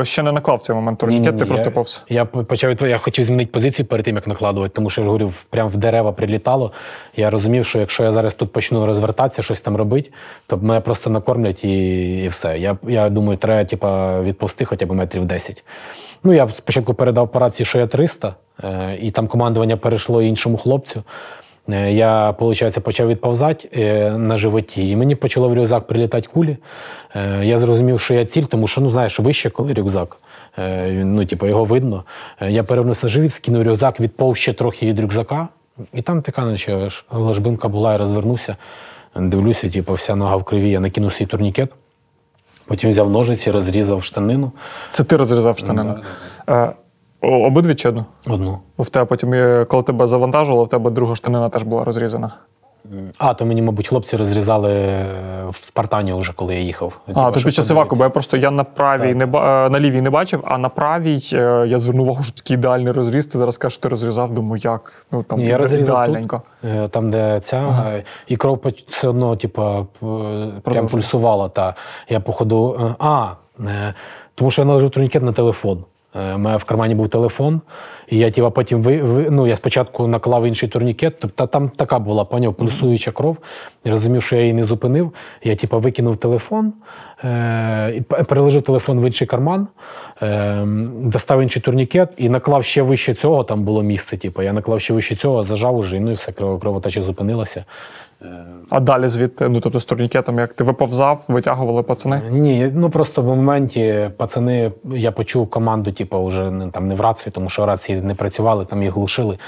е, ще не наклав цей момент турнікет, ти просто я, повз. Я почав відп- я хотів змінити позицію перед тим, як накладувати, тому що я ж говорю, прямо в дерева прилітало. Я розумів, що якщо я зараз тут почну розвертатися, щось там робити, то мене просто накормлять і, і все. Я, я думаю, треба типа, відповсти хоча б метрів 10. Ну, я спочатку передав операцію, що я 300, е, і там командування перейшло іншому хлопцю. Е, Я, виходить, почав відповзати е, на животі, і мені почало в рюкзак прилітати кулі. Е, Я зрозумів, що я ціль, тому що, ну, знаєш, вище, коли рюкзак. Ну, типу, його видно. Я перевернувся на живіт, скинув рюкзак, відповз ще трохи від рюкзака. І там така, наче ложбинка була, я розвернувся. Дивлюся, типу, вся нога в крові, я накинув свій турнікет. Потім взяв ножиці, розрізав штанину Це ти розрізав штанину. О- Обидві чи одну? одну. В тебе потім, коли тебе завантажували, в тебе друга штанина теж була розрізана. А, то мені, мабуть, хлопці розрізали е, в Спартані вже, коли я їхав. А, Типу, то під час іваку, бо я просто я на правій не е, на лівій не бачив, а на правій е, я звернув увагу, що такий ідеальний розріз. Ти зараз кажеш, що ти розрізав, думаю, як? Ну там Ні, я розрізав ідеальненько. тут, там, де ця, е, і кров все одно, типа, п- прям пульсувала. Та. Я походу. А, тому що я наложив турнікет на телефон. Е, У мене в кармані був телефон, і я тіва, потім ви, ви, ну, я спочатку наклав інший турнікет, тобто там така була, поняв, пульсуюча кров. І розумів, що я її не зупинив. Я типа, викинув телефон, е, переложив телефон в інший карман, е, достав інший турнікет і наклав ще вище цього, там було місце. Типу, я наклав ще вище цього, зажав уже, ну і все, кров- кровотеча зупинилася. А далі звідти, ну тобто з турнікетом, як ти виповзав, витягували пацани? Ні, ну просто в моменті пацани, я почув команду, типу, вже там не в рацію, тому що рації не працювали, там їх глушили.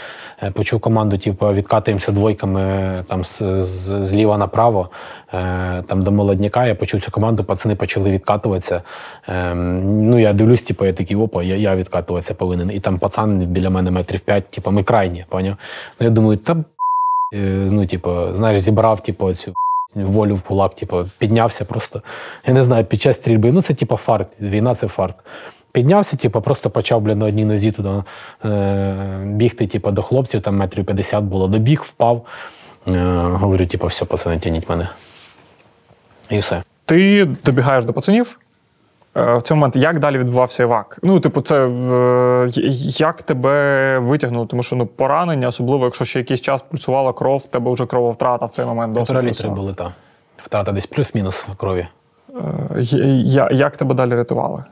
Е, Почув команду, типу, відкатуємося двойками е, там з, з- зліва направо, е, там до молодняка. Я почув цю команду, пацани почали відкатуватися. Е, Ну, я дивлюсь, типу, я такий, опа, я, я відкатуватися повинен. І там пацан біля мене метрів п'ять, типу, ми крайні, поняв? Ну, я думаю, та Е, ну, типу, знаєш, зібрав типу, цю волю в кулак, типу, піднявся просто. Я не знаю, під час стрільби. Ну, це типу фарт. Війна це фарт. Піднявся, типу, просто почав бля, на одній нозі туди е, бігти, типу, до хлопців, там метрів 50 було. Добіг, впав. Е, говорю, типу, все, пацани, тяніть мене. І все. Ти добігаєш до пацанів. Е, В цьому момент як далі відбувався івак? Ну, типу, це е, як тебе витягнуло? Тому що ну, поранення, особливо якщо ще якийсь час пульсувала кров, в тебе вже крововтрата в цей момент досить. Літри були, та. Втрата десь плюс-мінус крові. Е, Як тебе далі рятували?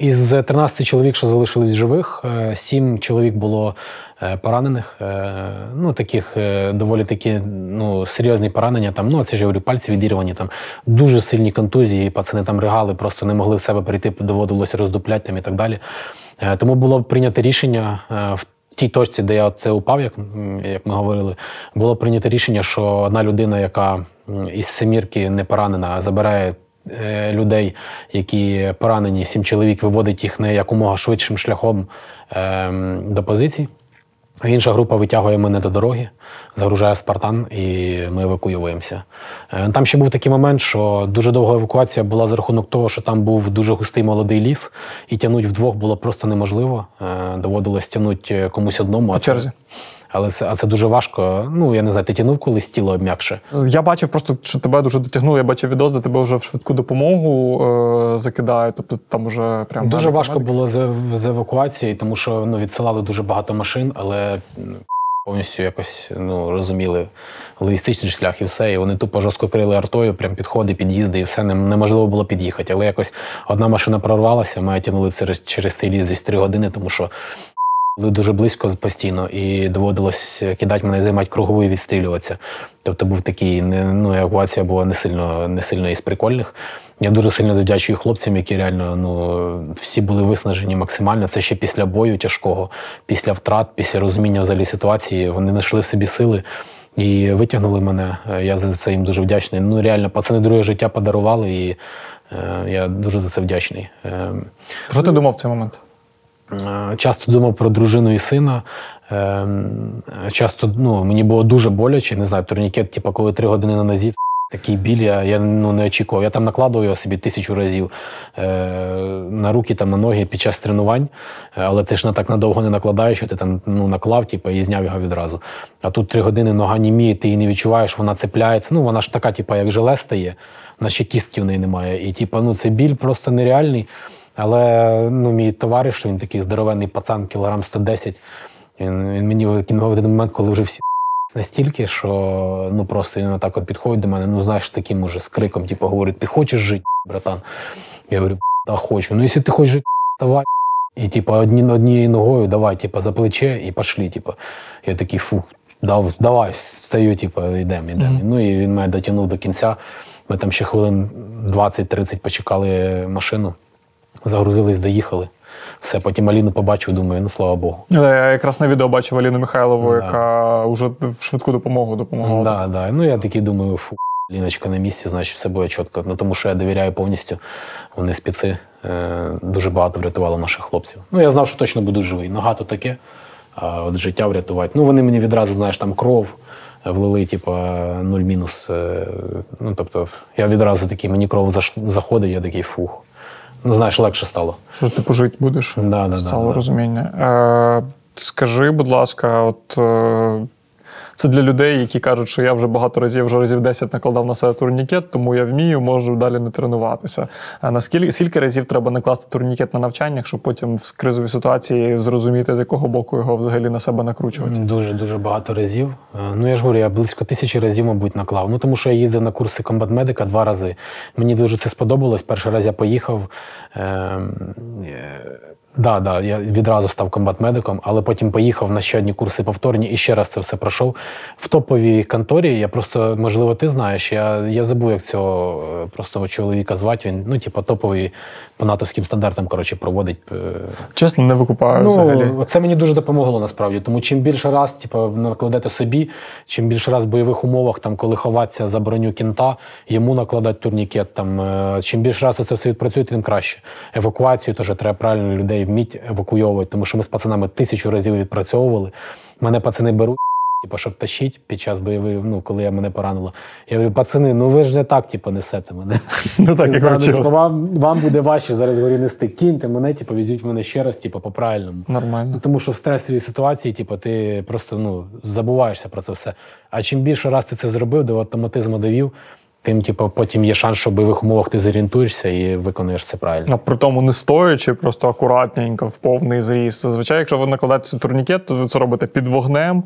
Е, Із 13 чоловік, що залишились живих, е, 7 чоловік було е, поранених. е, Ну, таких е, доволі такі ну, серйозні поранення. Там, ну, це ж говорю, пальці відірвані, там дуже сильні контузії, пацани там ригали, просто не могли в себе прийти, доводилося роздупляти там і так далі. Е, Тому було прийнято рішення е, в тій точці, де я це упав, як, як ми говорили, було прийнято рішення, що одна людина, яка із семірки не поранена, забирає е, людей, які поранені, сім чоловік, виводить їх не якомога швидшим шляхом ем, до позицій. Інша група витягує мене до дороги, загружає Спартан, і ми евакуюємося. Е, Там ще був такий момент, що дуже довга евакуація була за рахунок того, що там був дуже густий молодий ліс, і тягнути вдвох було просто неможливо. Е, Доводилось тягнути комусь одному. По черзі. Але це, а це дуже важко. Ну, я не знаю, ти тягнув колись тіло обм'якше. Я бачив просто, що тебе дуже дотягнули. Я бачив відос, де тебе вже в швидку допомогу е, закидають. Тобто там уже прям Дуже важко медик. було з, з евакуацією, тому що ну, відсилали дуже багато машин, але повністю якось ну, розуміли логістичний шлях і все. І вони тупо жорстко крили артою, прям підходи, під'їзди, і все неможливо було під'їхати. Але якось одна машина прорвалася, ми тягнули через, через цей ліс десь три години, тому що були дуже близько постійно, і доводилось кидати мене, займати кругову і відстрілюватися. Тобто був такий, не- ну, евакуація була не сильно, не сильно із прикольних. Я дуже сильно додячую хлопцям, які реально ну, всі були виснажені максимально. Це ще після бою тяжкого, після втрат, після розуміння взагалі ситуації. Вони знайшли в собі сили і витягнули мене. Я за це їм дуже вдячний. Ну, реально, пацани друге життя подарували, і е, я дуже за це вдячний. Е, Що ти думав в цей момент? Часто думав про дружину і сина. Ем, Часто ну, мені було дуже боляче, не знаю, турнікет, типу, коли три години на нозі, такий біль, я, я ну, не очікував. Я там накладував його собі тисячу разів е, на руки, там, на ноги під час тренувань, але ти ж так надовго не накладаєш, що ти там ну, наклав типу, і зняв його відразу. А тут три години нога німіє, ти її не відчуваєш, вона цепляється. Ну, вона ж така, типу, як желе стає, вона ще кістки в неї немає. І типу, ну, це біль просто нереальний. Але ну, мій товариш, він такий здоровенний пацан, кілограм 110. Він, він мені викинув один момент, коли вже всі настільки, що ну просто він отак от підходить до мене, ну знаєш, таким уже з криком, типу, говорить: ти хочеш жити, братан? Я говорю, та хочу. Ну, якщо ти хочеш жити, давай. І типу, одні, однією ногою давай, типу, за плече і пошли. Типу. Я такий, фу, дав, давай, встаю, типу, йдемо, йдемо. Мгм. Ну і він мене дотягнув до кінця. Ми там ще хвилин 20-30 почекали машину, загрузились, доїхали. Все, потім Аліну побачив, думаю, ну слава Богу. Я якраз на відео бачив Аліну Михайлову, Да. яка вже в швидку допомогу допомагала. Да, да. Ну я такий думаю, фу, Ліночка на місці, значить, все буде чітко. Ну тому що я довіряю повністю. Вони спеці е, дуже багато врятували наших хлопців. Ну я знав, що точно буду живий. Нога то таке, а от життя врятувати. Ну вони мені відразу, знаєш, там кров влили, типу, нуль мінус. Е, ну тобто, я відразу такий, мені кров заходить, я такий фух. Ну, знаєш, легше стало. Що ж ти пожити будеш? Да, да, Стало да, да. розуміння. Е, скажи, будь ласка, от е, Це для людей, які кажуть, що я вже багато разів, вже разів 10 накладав на себе турнікет, тому я вмію, можу далі не тренуватися. А наскільки скільки разів треба накласти турнікет на навчаннях, щоб потім в кризовій ситуації зрозуміти, з якого боку його взагалі на себе накручувати? Дуже дуже багато разів. Е, Ну я ж говорю, я близько тисячі разів, мабуть, наклав. Ну тому що я їздив на курси комбат медика два рази. Мені дуже це сподобалось. Перший раз я поїхав. Е, е, Да, да, я відразу став комбат-медиком, але потім поїхав на ще одні курси повторні і ще раз це все пройшов. В топовій конторі я просто, можливо, ти знаєш, я, я забув, як цього простого просто чоловіка звати. Він, ну, типу, топовий по натовським стандартам, коротше, проводить. е, Чесно, не викупаю взагалі. Ну, це мені дуже допомогло насправді. Тому чим більше раз, типу, накладете собі, чим більше раз в бойових умовах, там, коли ховатися за броню кінта, йому накладати турнікет. Там, е, чим більше раз це все відпрацюєте, тим краще. Евакуацію теж треба правильно людей вміть евакуйовувати, тому що ми з пацанами тисячу разів відпрацьовували. Мене пацани беруть. Типу, щоб тащити під час бойових, ну коли я мене поранило. Я говорю, пацани, ну ви ж не так, типу, несете мене. Не так, як типу, вам, вам буде важче зараз говорю, нести. Кіньте мене, типу, візьміть мене ще раз, типу, по-правильному. Нормально. Ну, тому що в стресовій ситуації, типу, ти просто ну, забуваєшся про це все. А чим більше раз ти це зробив, до автоматизму довів, тим, типу, потім є шанс, що в бойових умовах ти зорієнтуєшся і виконуєш це правильно. А при тому не стоячи, просто акуратненько, в повний зріст. Зазвичай, якщо ви накладаєте турнікет, то ви це робите під вогнем.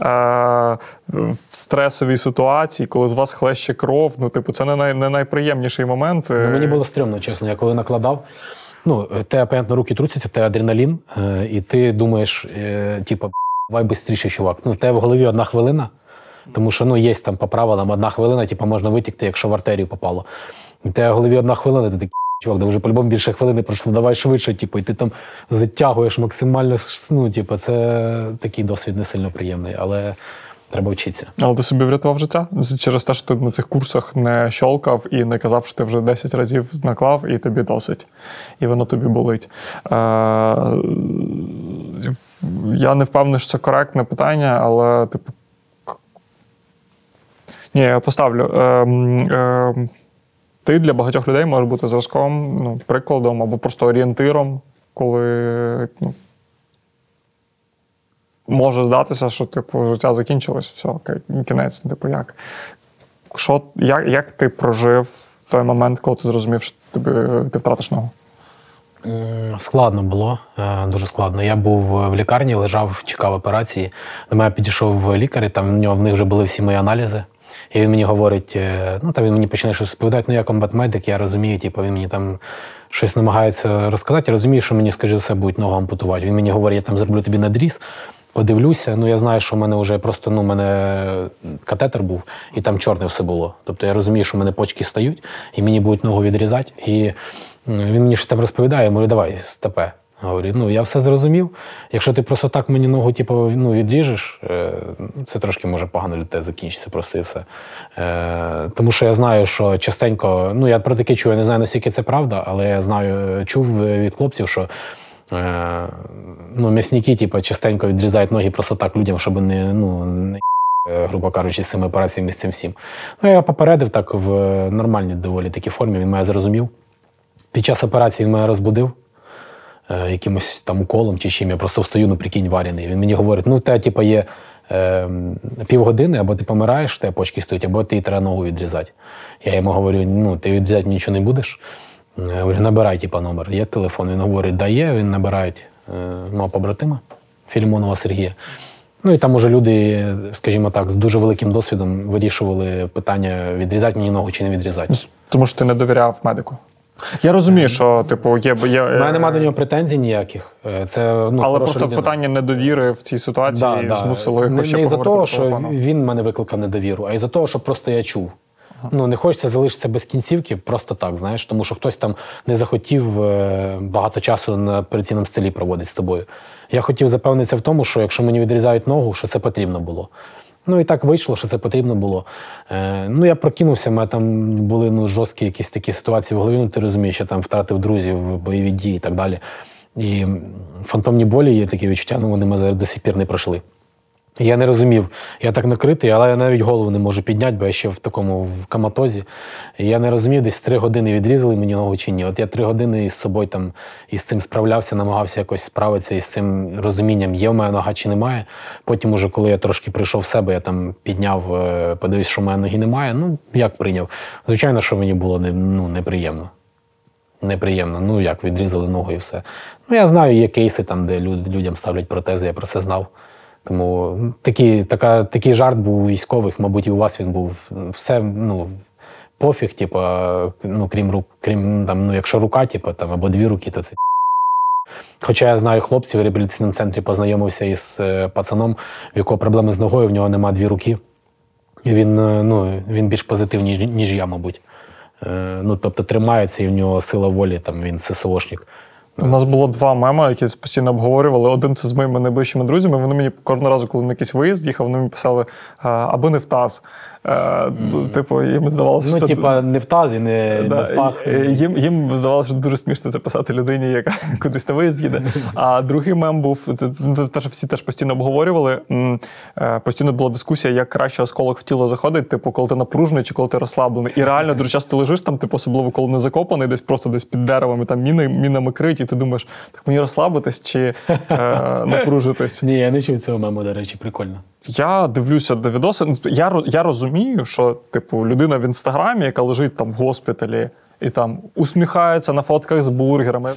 Е, В стресовій ситуації, коли з вас хлеще кров, ну, типу, це не, най, не найприємніший момент. Ну, мені було стрьомно, чесно. Я коли накладав, ну, те, понятно, руки трусяться, те адреналін, е, і ти думаєш, е, типу, давай швидше, чувак. Ну, тебе в голові одна хвилина, тому що ну, є там по правилам одна хвилина, типу, можна витікти, якщо в артерію попало. І тебе в голові одна хвилина, ти такий. Чувак, да вже по-любому більше хвилини пройшло, давай швидше, типу, і ти там затягуєш максимально. Ну, типу, це такий досвід не сильно приємний, але треба вчитися. Але ти собі врятував життя через те, що ти на цих курсах не щолкав і не казав, що ти вже 10 разів наклав, і тобі досить. І воно тобі болить. Е, я не впевнений, що це коректне питання, але, типу. Ні, я поставлю. Е, е, ти для багатьох людей можеш бути зразком, ну, прикладом або просто орієнтиром, коли ну, може здатися, що типу, життя закінчилось, все, кінець. Типу, як? Що, як, як ти прожив той момент, коли ти зрозумів, що тобі, ти втратиш ногу? Складно було, е, дуже складно. Я був в лікарні, лежав, чекав операції. До мене підійшов лікар, і там в нього в них вже були всі мої аналізи. І він мені говорить: е, ну там він мені починає щось розповідати, ну я комбат-медик, я розумію, типу, він мені там щось намагається розказати. Я розумію, що мені, скажімо, все, будуть ногу ампутувати. Він мені говорить, я там зроблю тобі надріз. Подивлюся, ну я знаю, що в мене вже просто ну, в мене катетер був, і там чорне все було. Тобто я розумію, що в мене почки стають, і мені будуть ногу відрізати. І він мені щось там розповідає, я говорю, давай, степе. Говорю, ну я все зрозумів. Якщо ти просто так мені ногу типу, ну, відріжеш, е, це трошки може погано для тебе закінчиться, просто і все. Е, тому що я знаю, що частенько, ну я про таке чую, я не знаю, наскільки це правда, але я знаю, чув від хлопців, що е, ну, м'ясники, типу, частенько відрізають ноги просто так людям, щоб не, ну, не грубо кажучи, з цими операціями з цим всім. Ну, я попередив так в нормальній доволі такій формі, він мене зрозумів. Під час операції він мене розбудив е, якимось там уколом чи чим. Я просто встаю, ну прикинь, варений. Він мені говорить: ну, тебе, типу, є е, півгодини, або ти помираєш, тебе почки стоять, або ти треба ногу відрізати. Я йому говорю: ну, ти відрізати нічого не будеш. Я говорю, набирай, типу, номер. Є телефон. Він говорить, да є, він набирає е, мого побратима Філімонова Сергія. Ну і там уже люди, скажімо так, з дуже великим досвідом вирішували питання, відрізати мені ногу чи не відрізати. Тому що ти не довіряв медику. Я розумію, що типу є. є У мене немає до нього претензій ніяких. Е, Це ну, але просто людина. питання недовіри в цій ситуації Да, да. змусило його не, ще не із-за того, що він мене викликав недовіру, а із-за того, що просто я чув. Ну, не хочеться залишитися без кінцівки, просто так, знаєш, тому що хтось там не захотів е, багато часу на операційному столі проводити з тобою. Я хотів запевнитися в тому, що якщо мені відрізають ногу, що це потрібно було. Ну і так вийшло, що це потрібно було. Е, ну, я прокинувся, мене там були ну, жорсткі якісь такі ситуації в голові, ну ти розумієш, я там втратив друзів, бойові дії і так далі. І фантомні болі є такі відчуття, ну вони мене зараз до сих пір не пройшли. Я не розумів, я так накритий, але я навіть голову не можу підняти, бо я ще в такому в каматозі. І я не розумів, десь три години відрізали мені ногу чи ні. От я три години із собою там із цим справлявся, намагався якось справитися із цим розумінням, є в мене нога чи немає. Потім, уже коли я трошки прийшов в себе, я там підняв, е, подивився, що в мене ноги немає. Ну, як прийняв? Звичайно, що мені було ну, неприємно. Неприємно. Ну як, відрізали ногу і все. Ну, я знаю, є кейси там, де люд, людям ставлять протези, я про це знав. Тому такий, така, такий жарт був у військових, мабуть, і у вас він був. Все, ну, пофіг, типу, ну, крім рук, крім там, ну, якщо рука, типу, там, або дві руки, то це. Хоча я знаю хлопців в реабілітаційному центрі познайомився із е, пацаном, в якого проблеми з ногою, в нього нема дві руки. І він, е, ну, він більш позитивний, ніж, ніж я, мабуть. Е, ну, тобто тримається і в нього сила волі, там він ССОшник. У нас було два мема, які постійно обговорювали. Один це з моїми найближчими друзями. Вони мені кожного разу, коли на якийсь виїзд їхав, вони мені писали аби не в таз. Е, Типу, їм здавалося, Ну, що це- типа, не в тазі, не, не в пах. їм, їм здавалося, що дуже смішно це писати людині, яка кудись на виїзд їде. А другий мем був це те, що всі теж постійно обговорювали. Е, Постійно була дискусія, як краще осколок в тіло заходить, типу, коли ти напружений чи коли ти розслаблений. І реально дуже часто лежиш там, типу, особливо коли не закопаний, десь просто десь під деревами, там міни, мінами криють, і ти думаєш, так мені розслабитись чи е, напружитись. Ні, я не чув цього мему, до речі, прикольно. Я дивлюся до відоси. ну, Я, я розумію, що типу людина в інстаграмі, яка лежить там в госпіталі і там усміхається на фотках з бургерами.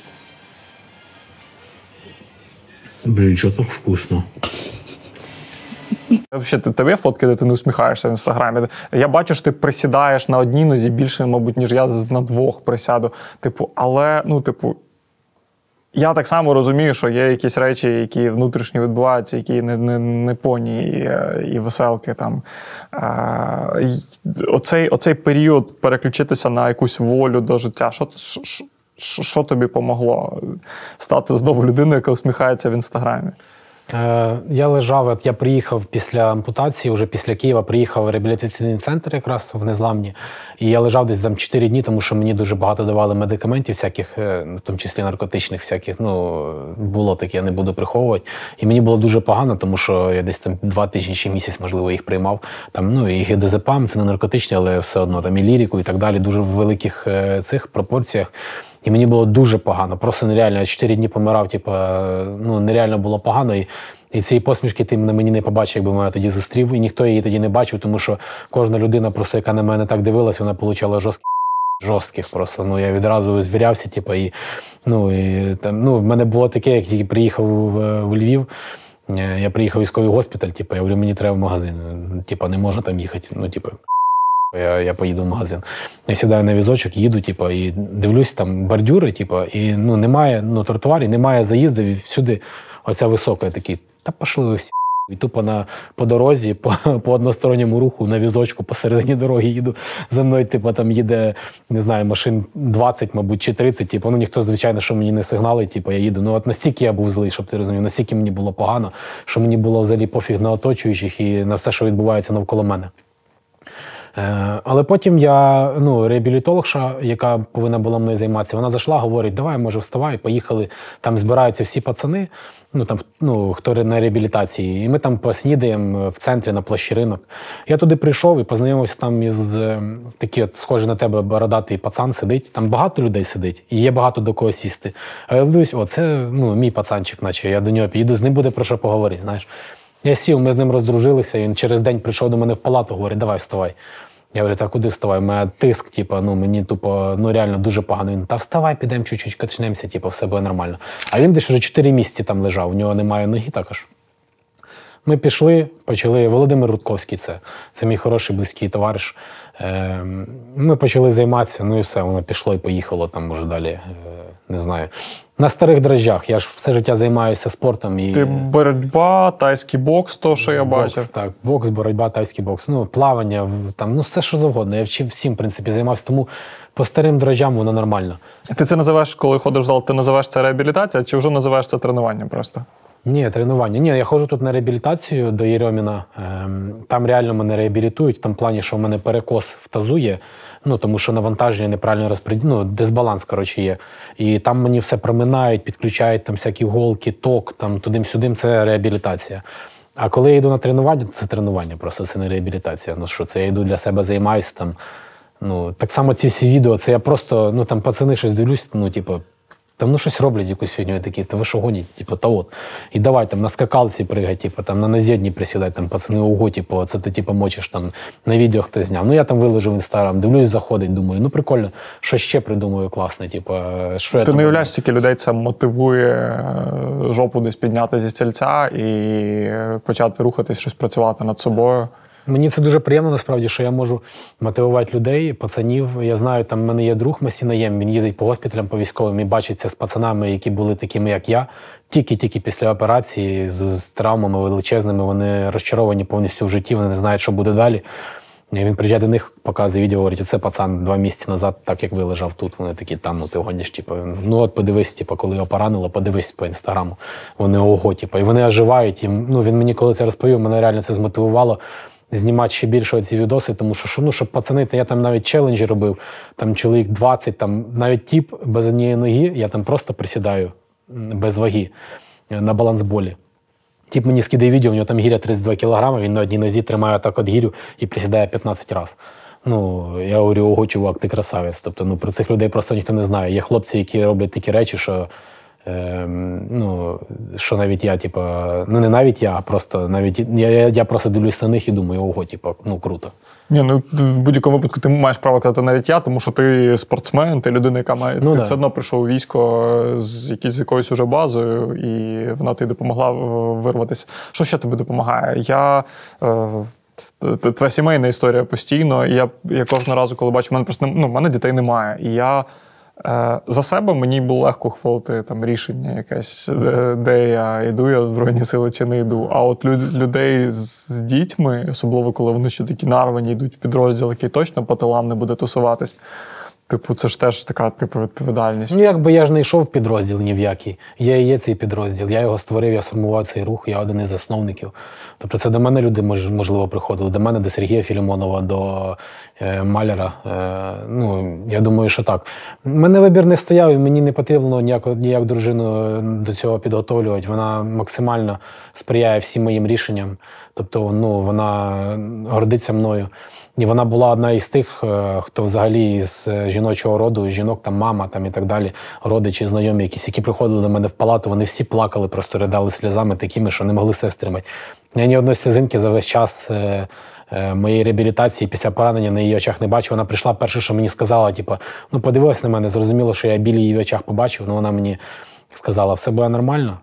Блин, что так вкусно. Взагалі, ти тебе фотки, де ти не усміхаєшся в інстаграмі. Я бачу, що ти присідаєш на одній нозі більше, мабуть, ніж я на двох присяду. Типу, але ну, типу. Я так само розумію, що є якісь речі, які внутрішньо відбуваються, які не, не, не поні і, е, і веселки. Там. Й- оцей, оцей період переключитися на якусь волю до життя. Що, що, що тобі помогло стати знову людиною, яка усміхається в інстаграмі? Е, я лежав, я приїхав після ампутації, вже після Києва приїхав в реабілітаційний центр якраз в Незламні. І я лежав десь там 4 дні, тому що мені дуже багато давали медикаментів, всяких, е, в тому числі наркотичних, всяких. Ну, було таке, я не буду приховувати. І мені було дуже погано, тому що я десь там два тижні чи місяць, можливо, їх приймав. Там, ну, і гідезепам, це не наркотичні, але все одно там і ліріку, і так далі, дуже в великих е, цих пропорціях. І мені було дуже погано, просто нереально. Я чотири дні помирав, типу, ну нереально було погано. І, і цієї посмішки ти мені не побачив, якби мене тоді зустрів. І ніхто її тоді не бачив, тому що кожна людина, просто яка на мене так дивилась, вона отримала жорсткі. Жорстких просто. Ну я відразу звірявся, типу, і ну і там ну в мене було таке, як тільки приїхав в, в Львів. е, Я приїхав військовий госпіталь, типу, я говорю, мені треба в магазин. Типу, не можна там їхати. Ну, типу, я, я поїду в магазин. Я сідаю на візочок, їду, типу, і дивлюсь, там бордюри, типу, і ну, немає ну, тротуарів, немає заїздів, і всюди оця висока. Такий, та пошли ви всі. І тупо на, по дорозі, по, по односторонньому руху на візочку посередині дороги їду. За мною, типу, там їде, не знаю, машин 20, мабуть, чи 30. Типу, ну ніхто, звичайно, що мені не сигналить, типу, я їду. Ну от настільки я був злий, щоб ти розумів, настільки мені було погано, що мені було взагалі пофіг на оточуючих і на все, що відбувається навколо мене. Е, Але потім я, ну, реабілітологша, яка повинна була мною займатися, вона зайшла, говорить, давай, може, вставай, поїхали. Там збираються всі пацани, ну там, ну, хто на реабілітації. І ми там поснідаємо в центрі на площі ринок. Я туди прийшов і познайомився там із е, такий от схожий на тебе бородатий пацан сидить. Там багато людей сидить, і є багато до кого сісти. А я дивлюсь, о, це ну, мій пацанчик, наче я до нього підійду, з ним буде про що поговорити. знаєш. Я сів, ми з ним роздружилися, і він через день прийшов до мене в палату, говорить, давай вставай. Я говорю, так куди вставай? У мене тиск, типу, ну мені тупо, ну реально дуже погано. Він та вставай, підемо чуть-чуть качнемося, типу, все буде нормально. А він десь вже 4 місяці там лежав, у нього немає ноги також. Ми пішли, почали. Володимир Рудковський, це, це мій хороший близький товариш. Е, ми почали займатися, ну і все, воно пішло і поїхало там, може далі. Е, не знаю. На старих дрожжах. Я ж все життя займаюся спортом і. Ти боротьба, тайський бокс, то що я Бокс, бачив. Так, бокс, боротьба, тайський бокс. Ну, плавання, там, ну все що завгодно. Я вчив всім, в принципі, займався. Тому по старим дрожжам воно нормально. Ти це називаєш, коли ходиш в зал, ти називаєш це реабілітація, чи вже називаєш це тренуванням просто? Ні, тренування. Ні, я ходжу тут на реабілітацію до Єрьоміна. Ем, Там реально мене реабілітують, в тому плані, що в мене перекос в тазу є. Ну, тому що навантаження неправильно розподіл, ну, дисбаланс, коротше, є. І там мені все проминають, підключають там всякі голки, ток, там тудим-сюдим, це реабілітація. А коли я йду на тренування, це тренування, просто це не реабілітація. Ну що це я йду для себе займаюся там. Ну, так само ці всі відео, це я просто, ну там пацани щось дивлюсь, ну, типу, там ну щось роблять якусь фігню, я такі, та ви що гоніть, типу, та от. І давай там на скакалці пригай, типу, там на назєдні присідай, там пацани ого, типу, це ти типу мочиш там на відео хтось зняв. Ну я там виложив в інстаграм, дивлюсь, заходить, думаю, ну прикольно, що ще придумаю класне, типу, що я Ти там не уявляєш, скільки людей це мотивує е, жопу десь підняти зі стільця і е, почати рухатись, щось працювати над собою. Мені це дуже приємно, насправді, що я можу мотивувати людей, пацанів. Я знаю, там в мене є друг Масінаєм, він їздить по госпіталям, по військовим і бачиться з пацанами, які були такими, як я. Тільки-тільки після операції з, з травмами величезними, вони розчаровані повністю в житті, вони не знають, що буде далі. І Він приїжджає до них, показує відео, говорить, оце пацан два місяці назад, так як ви лежав тут. Вони такі, там, ну ти гониш, типу, ну от подивись, типу, коли його поранило, подивись по інстаграму. Вони ого, типу, і вони оживають. І, ну, він мені коли це розповів, мене реально це змотивувало знімати ще більше ці відоси, тому що ну, щоб пацани, я там навіть челенджі робив, там чоловік 20, там навіть тіп без однієї ноги, я там просто присідаю без ваги е, на балансболі. Тіп мені скидає відео, у нього там гіря 32 кілограми, він на одній нозі тримає так от гірю і присідає 15 разів. Ну, я говорю, ого, чувак, ти красавець. Тобто, ну, про цих людей просто ніхто не знає. Є хлопці, які роблять такі речі, що, ем, ну, що навіть я, типу, ну не навіть я, а просто навіть я, я, я просто дивлюсь на них і думаю, ого, типу, ну круто. Ні, ну в будь-якому випадку ти маєш право казати навіть я, тому що ти спортсмен, ти людина, яка має Ну, ти да. все одно прийшов у військо з якоюсь якоюсь уже базою, і вона тобі допомогла вирватися. Що ще тобі допомагає? Я. Е, Твоя сімейна історія постійно. І я, я кожного разу, коли бачу, мене просто ну, в мене дітей немає. І я е, за себе мені було легко хвалити там рішення якесь, де, де я йду, я Збройні сили чи не йду. А от люд, людей з дітьми, особливо коли вони ще такі нарвані, йдуть в підрозділ, який точно по тилам не буде тусуватись. Типу, це ж теж така типу відповідальність. Ну, якби я ж не йшов в підрозділ ні в який. Я і є цей підрозділ. Я його створив, я сформував цей рух, я один із засновників. Тобто це до мене люди можливо приходили, до мене, до Сергія Філімонова, до е, Маляра. Е, ну, я думаю, що так. Мене вибір не стояв, і мені не потрібно ніяк, ніяк дружину до цього підготовлювати. Вона максимально сприяє всім моїм рішенням. Тобто, ну, вона гордиться мною. І вона була одна із тих, е, хто взагалі з е, жіночого роду, жінок, там мама там і так далі, родичі, знайомі, якісь, які приходили до мене в палату, вони всі плакали, просто ридали сльозами такими, що не могли все стримати. Я ні одної сльозинки за весь час е, моєї реабілітації після поранення на її очах не бачив. Вона прийшла перше, що мені сказала, типу, ну подивилась на мене, зрозуміло, що я біль її очах побачив, але вона мені сказала, все буде нормально,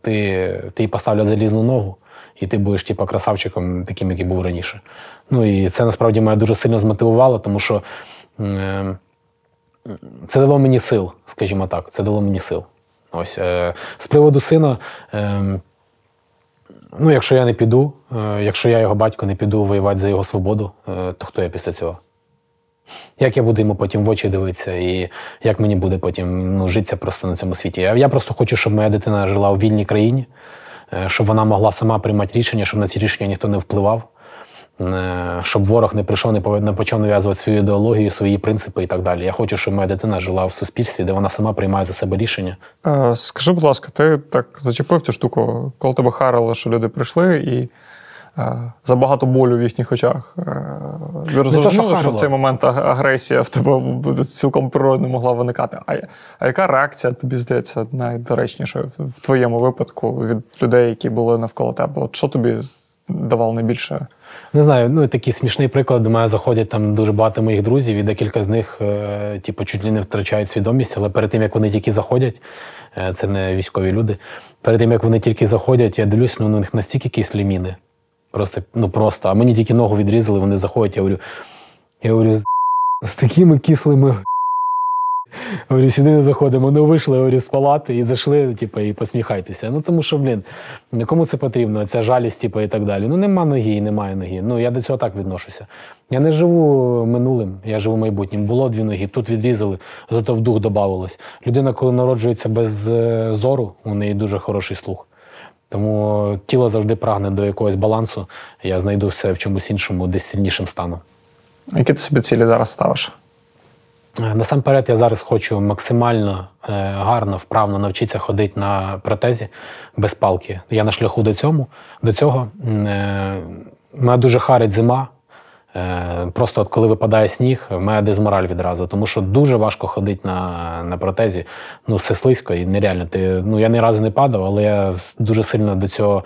ти, ти поставлять залізну ногу і ти будеш типу, красавчиком, таким, який був раніше. Ну і це насправді мене дуже сильно змотивувало, тому що е, це дало мені сил, скажімо так. Це дало мені сил. Ось е, з приводу сина. Е, ну, якщо я не піду, якщо я його батько не піду воювати за його свободу, то хто я після цього? Як я буду йому потім в очі дивитися, і як мені буде потім ну, житися просто на цьому світі? Я, просто хочу, щоб моя дитина жила в вільній країні, щоб вона могла сама приймати рішення, щоб на ці рішення ніхто не впливав, щоб ворог не прийшов, не почав нав'язувати свою ідеологію, свої принципи і так далі. Я хочу, щоб моя дитина жила в суспільстві, де вона сама приймає за себе рішення. Е, Скажи, будь ласка, ти так зачепив цю штуку, коли тебе харило, що люди прийшли і е, забагато болю в їхніх очах. Е, Ви розуміли, що в цей момент агресія в тебе цілком природно могла виникати. А, а яка реакція тобі здається найдоречнішою в твоєму випадку від людей, які були навколо тебе? От що тобі давало найбільше? Не знаю, ну такий смішний приклад. До мене заходять там дуже багато моїх друзів, і декілька з них, е, типу, чуть ли не втрачають свідомість, але перед тим як вони тільки заходять, е, це не військові люди. Перед тим як вони тільки заходять, я дивлюсь, ну у них настільки кислі міни. Просто, ну просто. А мені тільки ногу відрізали, вони заходять. Я говорю, я говорю, з такими кислими. Говорю, сюди не заходимо. Ну вийшли говорю, з палати і зайшли, типу, і посміхайтеся. Ну тому що, блін, кому це потрібно? Ця жалість, типу, і так далі. Ну нема ноги і немає ноги. Ну я до цього так відношуся. Я не живу минулим, я живу майбутнім. Було дві ноги, тут відрізали, зато в дух додавалось. Людина, коли народжується без е, зору, у неї дуже хороший слух. Тому тіло завжди прагне до якогось балансу. Я знайду все в чомусь іншому, десь сильнішим станом. Які ти собі цілі зараз ставиш? Насамперед, я зараз хочу максимально е, гарно, вправно навчитися ходити на протезі без палки. Я на шляху до цьому. До цього е, мене дуже харить зима. Е, Просто от коли випадає сніг, в мене дезмораль відразу, тому що дуже важко ходити на, на протезі. Ну, все слизько і нереально. Ти, ну, я ні разу не падав, але я дуже сильно до цього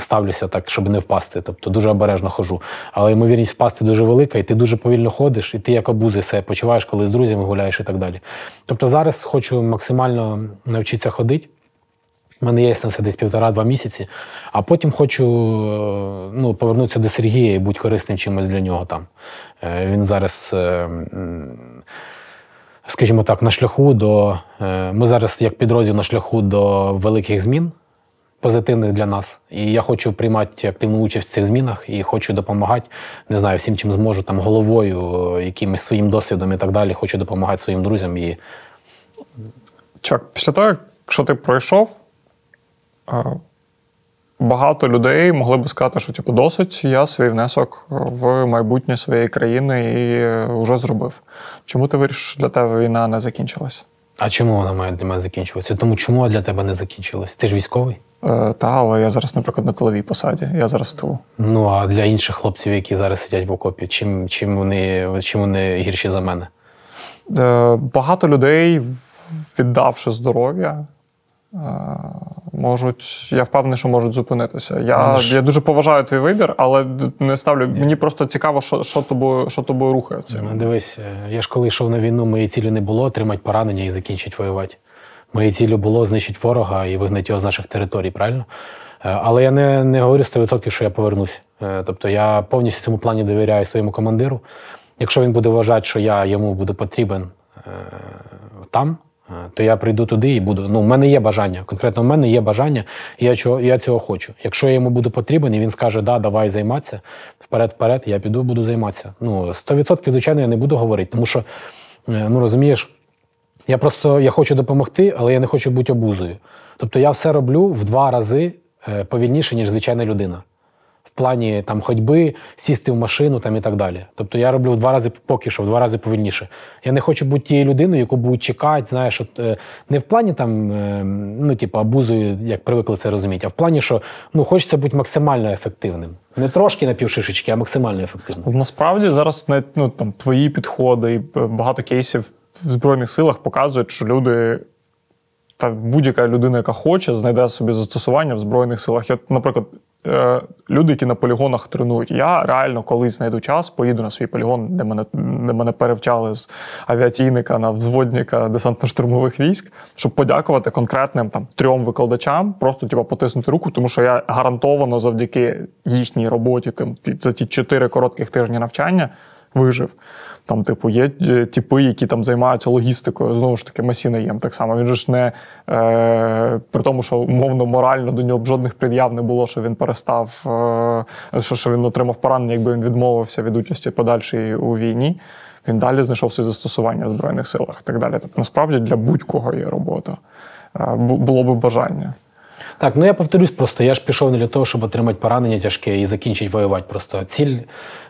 ставлюся так, щоб не впасти. Тобто дуже обережно хожу. Але ймовірність впасти дуже велика, і ти дуже повільно ходиш, і ти як обузи себе почуваєш, коли з друзями гуляєш і так далі. Тобто зараз хочу максимально навчитися ходити. У мене є це десь півтора-два місяці, а потім хочу е, ну, повернутися до Сергія і бути корисним чимось для нього там. Е, Він зараз, е, скажімо так, на шляху до. Ми зараз, як підрозділ, на шляху до великих змін, позитивних для нас. І я хочу приймати активну участь в цих змінах і хочу допомагати, не знаю, всім, чим зможу, там головою, е, якимось своїм досвідом і так далі. Хочу допомагати своїм друзям і Чувак, після того, якщо ти пройшов, е, багато людей могли би сказати, що типу, досить, я свій внесок в майбутнє своєї країни і вже зробив. Чому ти вирішив, що для тебе війна не закінчилась? А чому вона має для мене закінчуватися? Тому чому для тебе не закінчилось? Ти ж військовий? Е, Та, але я зараз, наприклад, на тиловій посаді, я зараз в тилу. Ну а для інших хлопців, які зараз сидять в окопі, чим, чим, вони, чим вони гірші за мене? Е, Багато людей, віддавши здоров'я, е, можуть, я впевнений, що можуть зупинитися. Я, Але ж- я дуже поважаю твій вибір, але не ставлю. Мені просто цікаво, що, що, тобою, що тобою рухає в цьому. Ну, Дивись, я ж коли йшов на війну, моєї цілі не було отримати поранення і закінчити воювати. Моєю ціллю було знищити ворога і вигнати його з наших територій, правильно? Е, Але я не, не говорю 100%, що я повернусь. Е, Тобто я повністю цьому плані довіряю своєму командиру. Якщо він буде вважати, що я йому буду потрібен е, там, то я прийду туди і буду. Ну, в мене є бажання. Конкретно в мене є бажання, і я цього, я цього хочу. Якщо я йому буду потрібен, і він скаже, да, давай займатися, вперед-вперед, я піду, буду займатися. Ну, 100% звичайно, я не буду говорити, тому що, ну розумієш, я просто я хочу допомогти, але я не хочу бути обузою. Тобто я все роблю в два рази е, повільніше, ніж звичайна людина. В плані там ходьби, сісти в машину там, і так далі. Тобто я роблю в два рази поки що, в два рази повільніше. Я не хочу бути тією людиною, яку будуть чекати, знаєш, от, е, не в плані там, е, ну, типу, абузою, як привикли це розуміти, а в плані, що ну, хочеться бути максимально ефективним. Не трошки на півшишечки, а максимально ефективним. Насправді зараз навіть, ну, там, твої підходи і багато кейсів в Збройних силах показують, що люди. Та будь-яка людина, яка хоче, знайде собі застосування в Збройних силах. Я, наприклад, е, люди, які на полігонах тренують. Я реально колись знайду час, поїду на свій полігон, де мене, де мене перевчали з авіаційника на взводника десантно-штурмових військ, щоб подякувати конкретним там трьом викладачам, просто типу, потиснути руку, тому що я гарантовано завдяки їхній роботі, ті- за ті чотири коротких тижні навчання вижив. Там, типу, є е, типи, які там займаються логістикою. Знову ж таки, Масінаєм так само. Він же ж не е, при тому, що умовно морально до нього б жодних пред'яв не було, що він перестав, е, що, що він отримав поранення, якби він відмовився від участі подальшої у війні. Він далі знайшов своє застосування в Збройних силах і так далі. Тобто, насправді для будь-кого є робота. Е, було би бажання. Так, ну я повторюсь просто, я ж пішов не для того, щоб отримати поранення тяжке і закінчити воювати. Просто ціль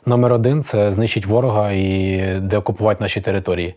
номер один це знищити ворога і деокупувати наші території.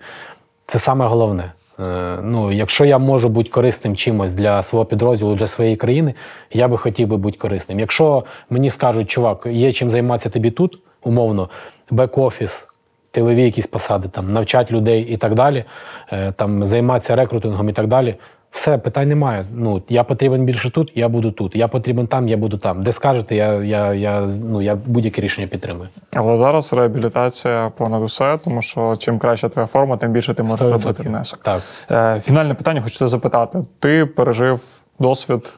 Це саме головне. Е, Ну, якщо я можу бути корисним чимось для свого підрозділу, для своєї країни, я би хотів би бути корисним. Якщо мені скажуть, чувак, є чим займатися тобі тут, умовно, бек-офіс, тилові якісь посади, там, навчати людей і так далі, е, там, займатися рекрутингом і так далі. Все, питань немає. Ну, я потрібен більше тут, я буду тут. Я потрібен там, я буду там. Де скажете, я, я, я, ну, я будь-яке рішення підтримую. Але зараз реабілітація понад усе, тому що чим краща твоя форма, тим більше ти можеш робити внесок. Так. Е, Фінальне питання хочу тебе запитати. Ти пережив досвід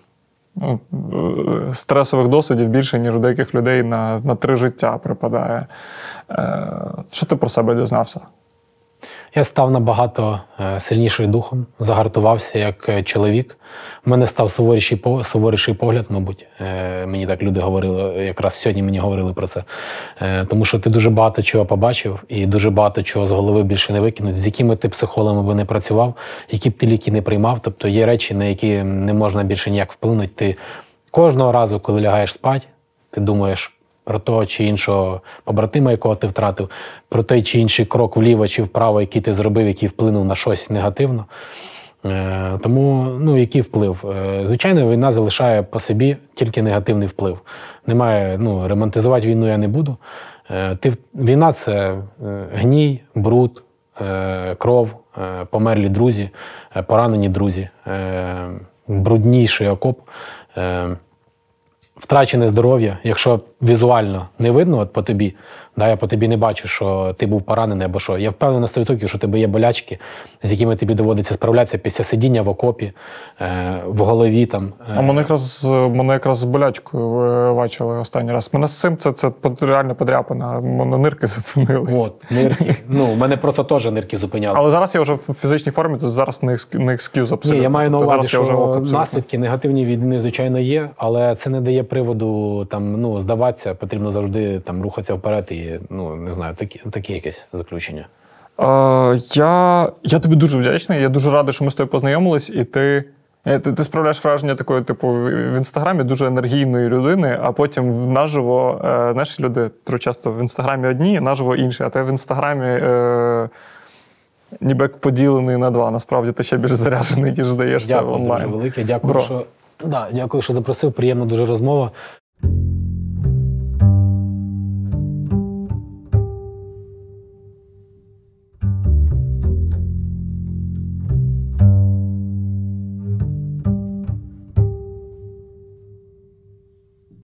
ну, е, стресових досвідів більше, ніж у деяких людей на, на три життя припадає. Е, Що ти про себе дізнався? Я став набагато е, сильніший духом, загартувався як е, чоловік. У мене став суворіший, суворіший погляд, мабуть. Е, Мені так люди говорили, якраз сьогодні мені говорили про це. Тому що ти дуже багато чого побачив і дуже багато чого з голови більше не викинуть, з якими ти психологами би не працював, які б ти ліки не приймав. Тобто є речі, на які не можна більше ніяк вплинути. Ти кожного разу, коли лягаєш спати, ти думаєш про того чи іншого побратима, якого ти втратив, про той чи інший крок вліво чи вправо, який ти зробив, який вплинув на щось негативно. Е, Тому ну, який вплив? Е, Звичайно, війна залишає по собі тільки негативний вплив. Немає, ну, ремонтизувати війну я не буду. Е, війна це гній, бруд, кров, померлі друзі, поранені друзі, брудніший окоп. Втрачене здоров'я, якщо візуально не видно от по тобі, да, я по тобі не бачу, що ти був поранений або що. Я впевнений на 100%, що в тебе є болячки, з якими тобі доводиться справлятися після сидіння в окопі, е, в голові. Там, е. А мене якраз мене якраз з болячкою бачили останній раз. Мене з цим це, це реально подряпана. Мене нирки зупинились. От, нирки. Ну, у мене просто теж нирки зупиняли. Але зараз я вже в фізичній формі, то зараз не не екскюз абсолютно. Ні, я маю на увазі, що наслідки негативні від війни, звичайно, є, але це не дає приводу там, ну, здаватися, потрібно завжди там, рухатися вперед і ну, не знаю, такі, такі якесь заключення. Е, я, я тобі дуже вдячний. Я дуже радий, що ми з тобою познайомились, і ти. е, Ти, ти справляєш враження такої, типу, в інстаграмі дуже енергійної людини, а потім наживо, е, знаєш, люди дуже часто в інстаграмі одні, наживо інші, а ти в інстаграмі е, ніби як поділений на два. Насправді ти ще більш заряджений, ніж здаєшся Дякую онлайн. дуже велике. Дякую, Бро. що, да, дякую, що запросив. Приємна дуже розмова.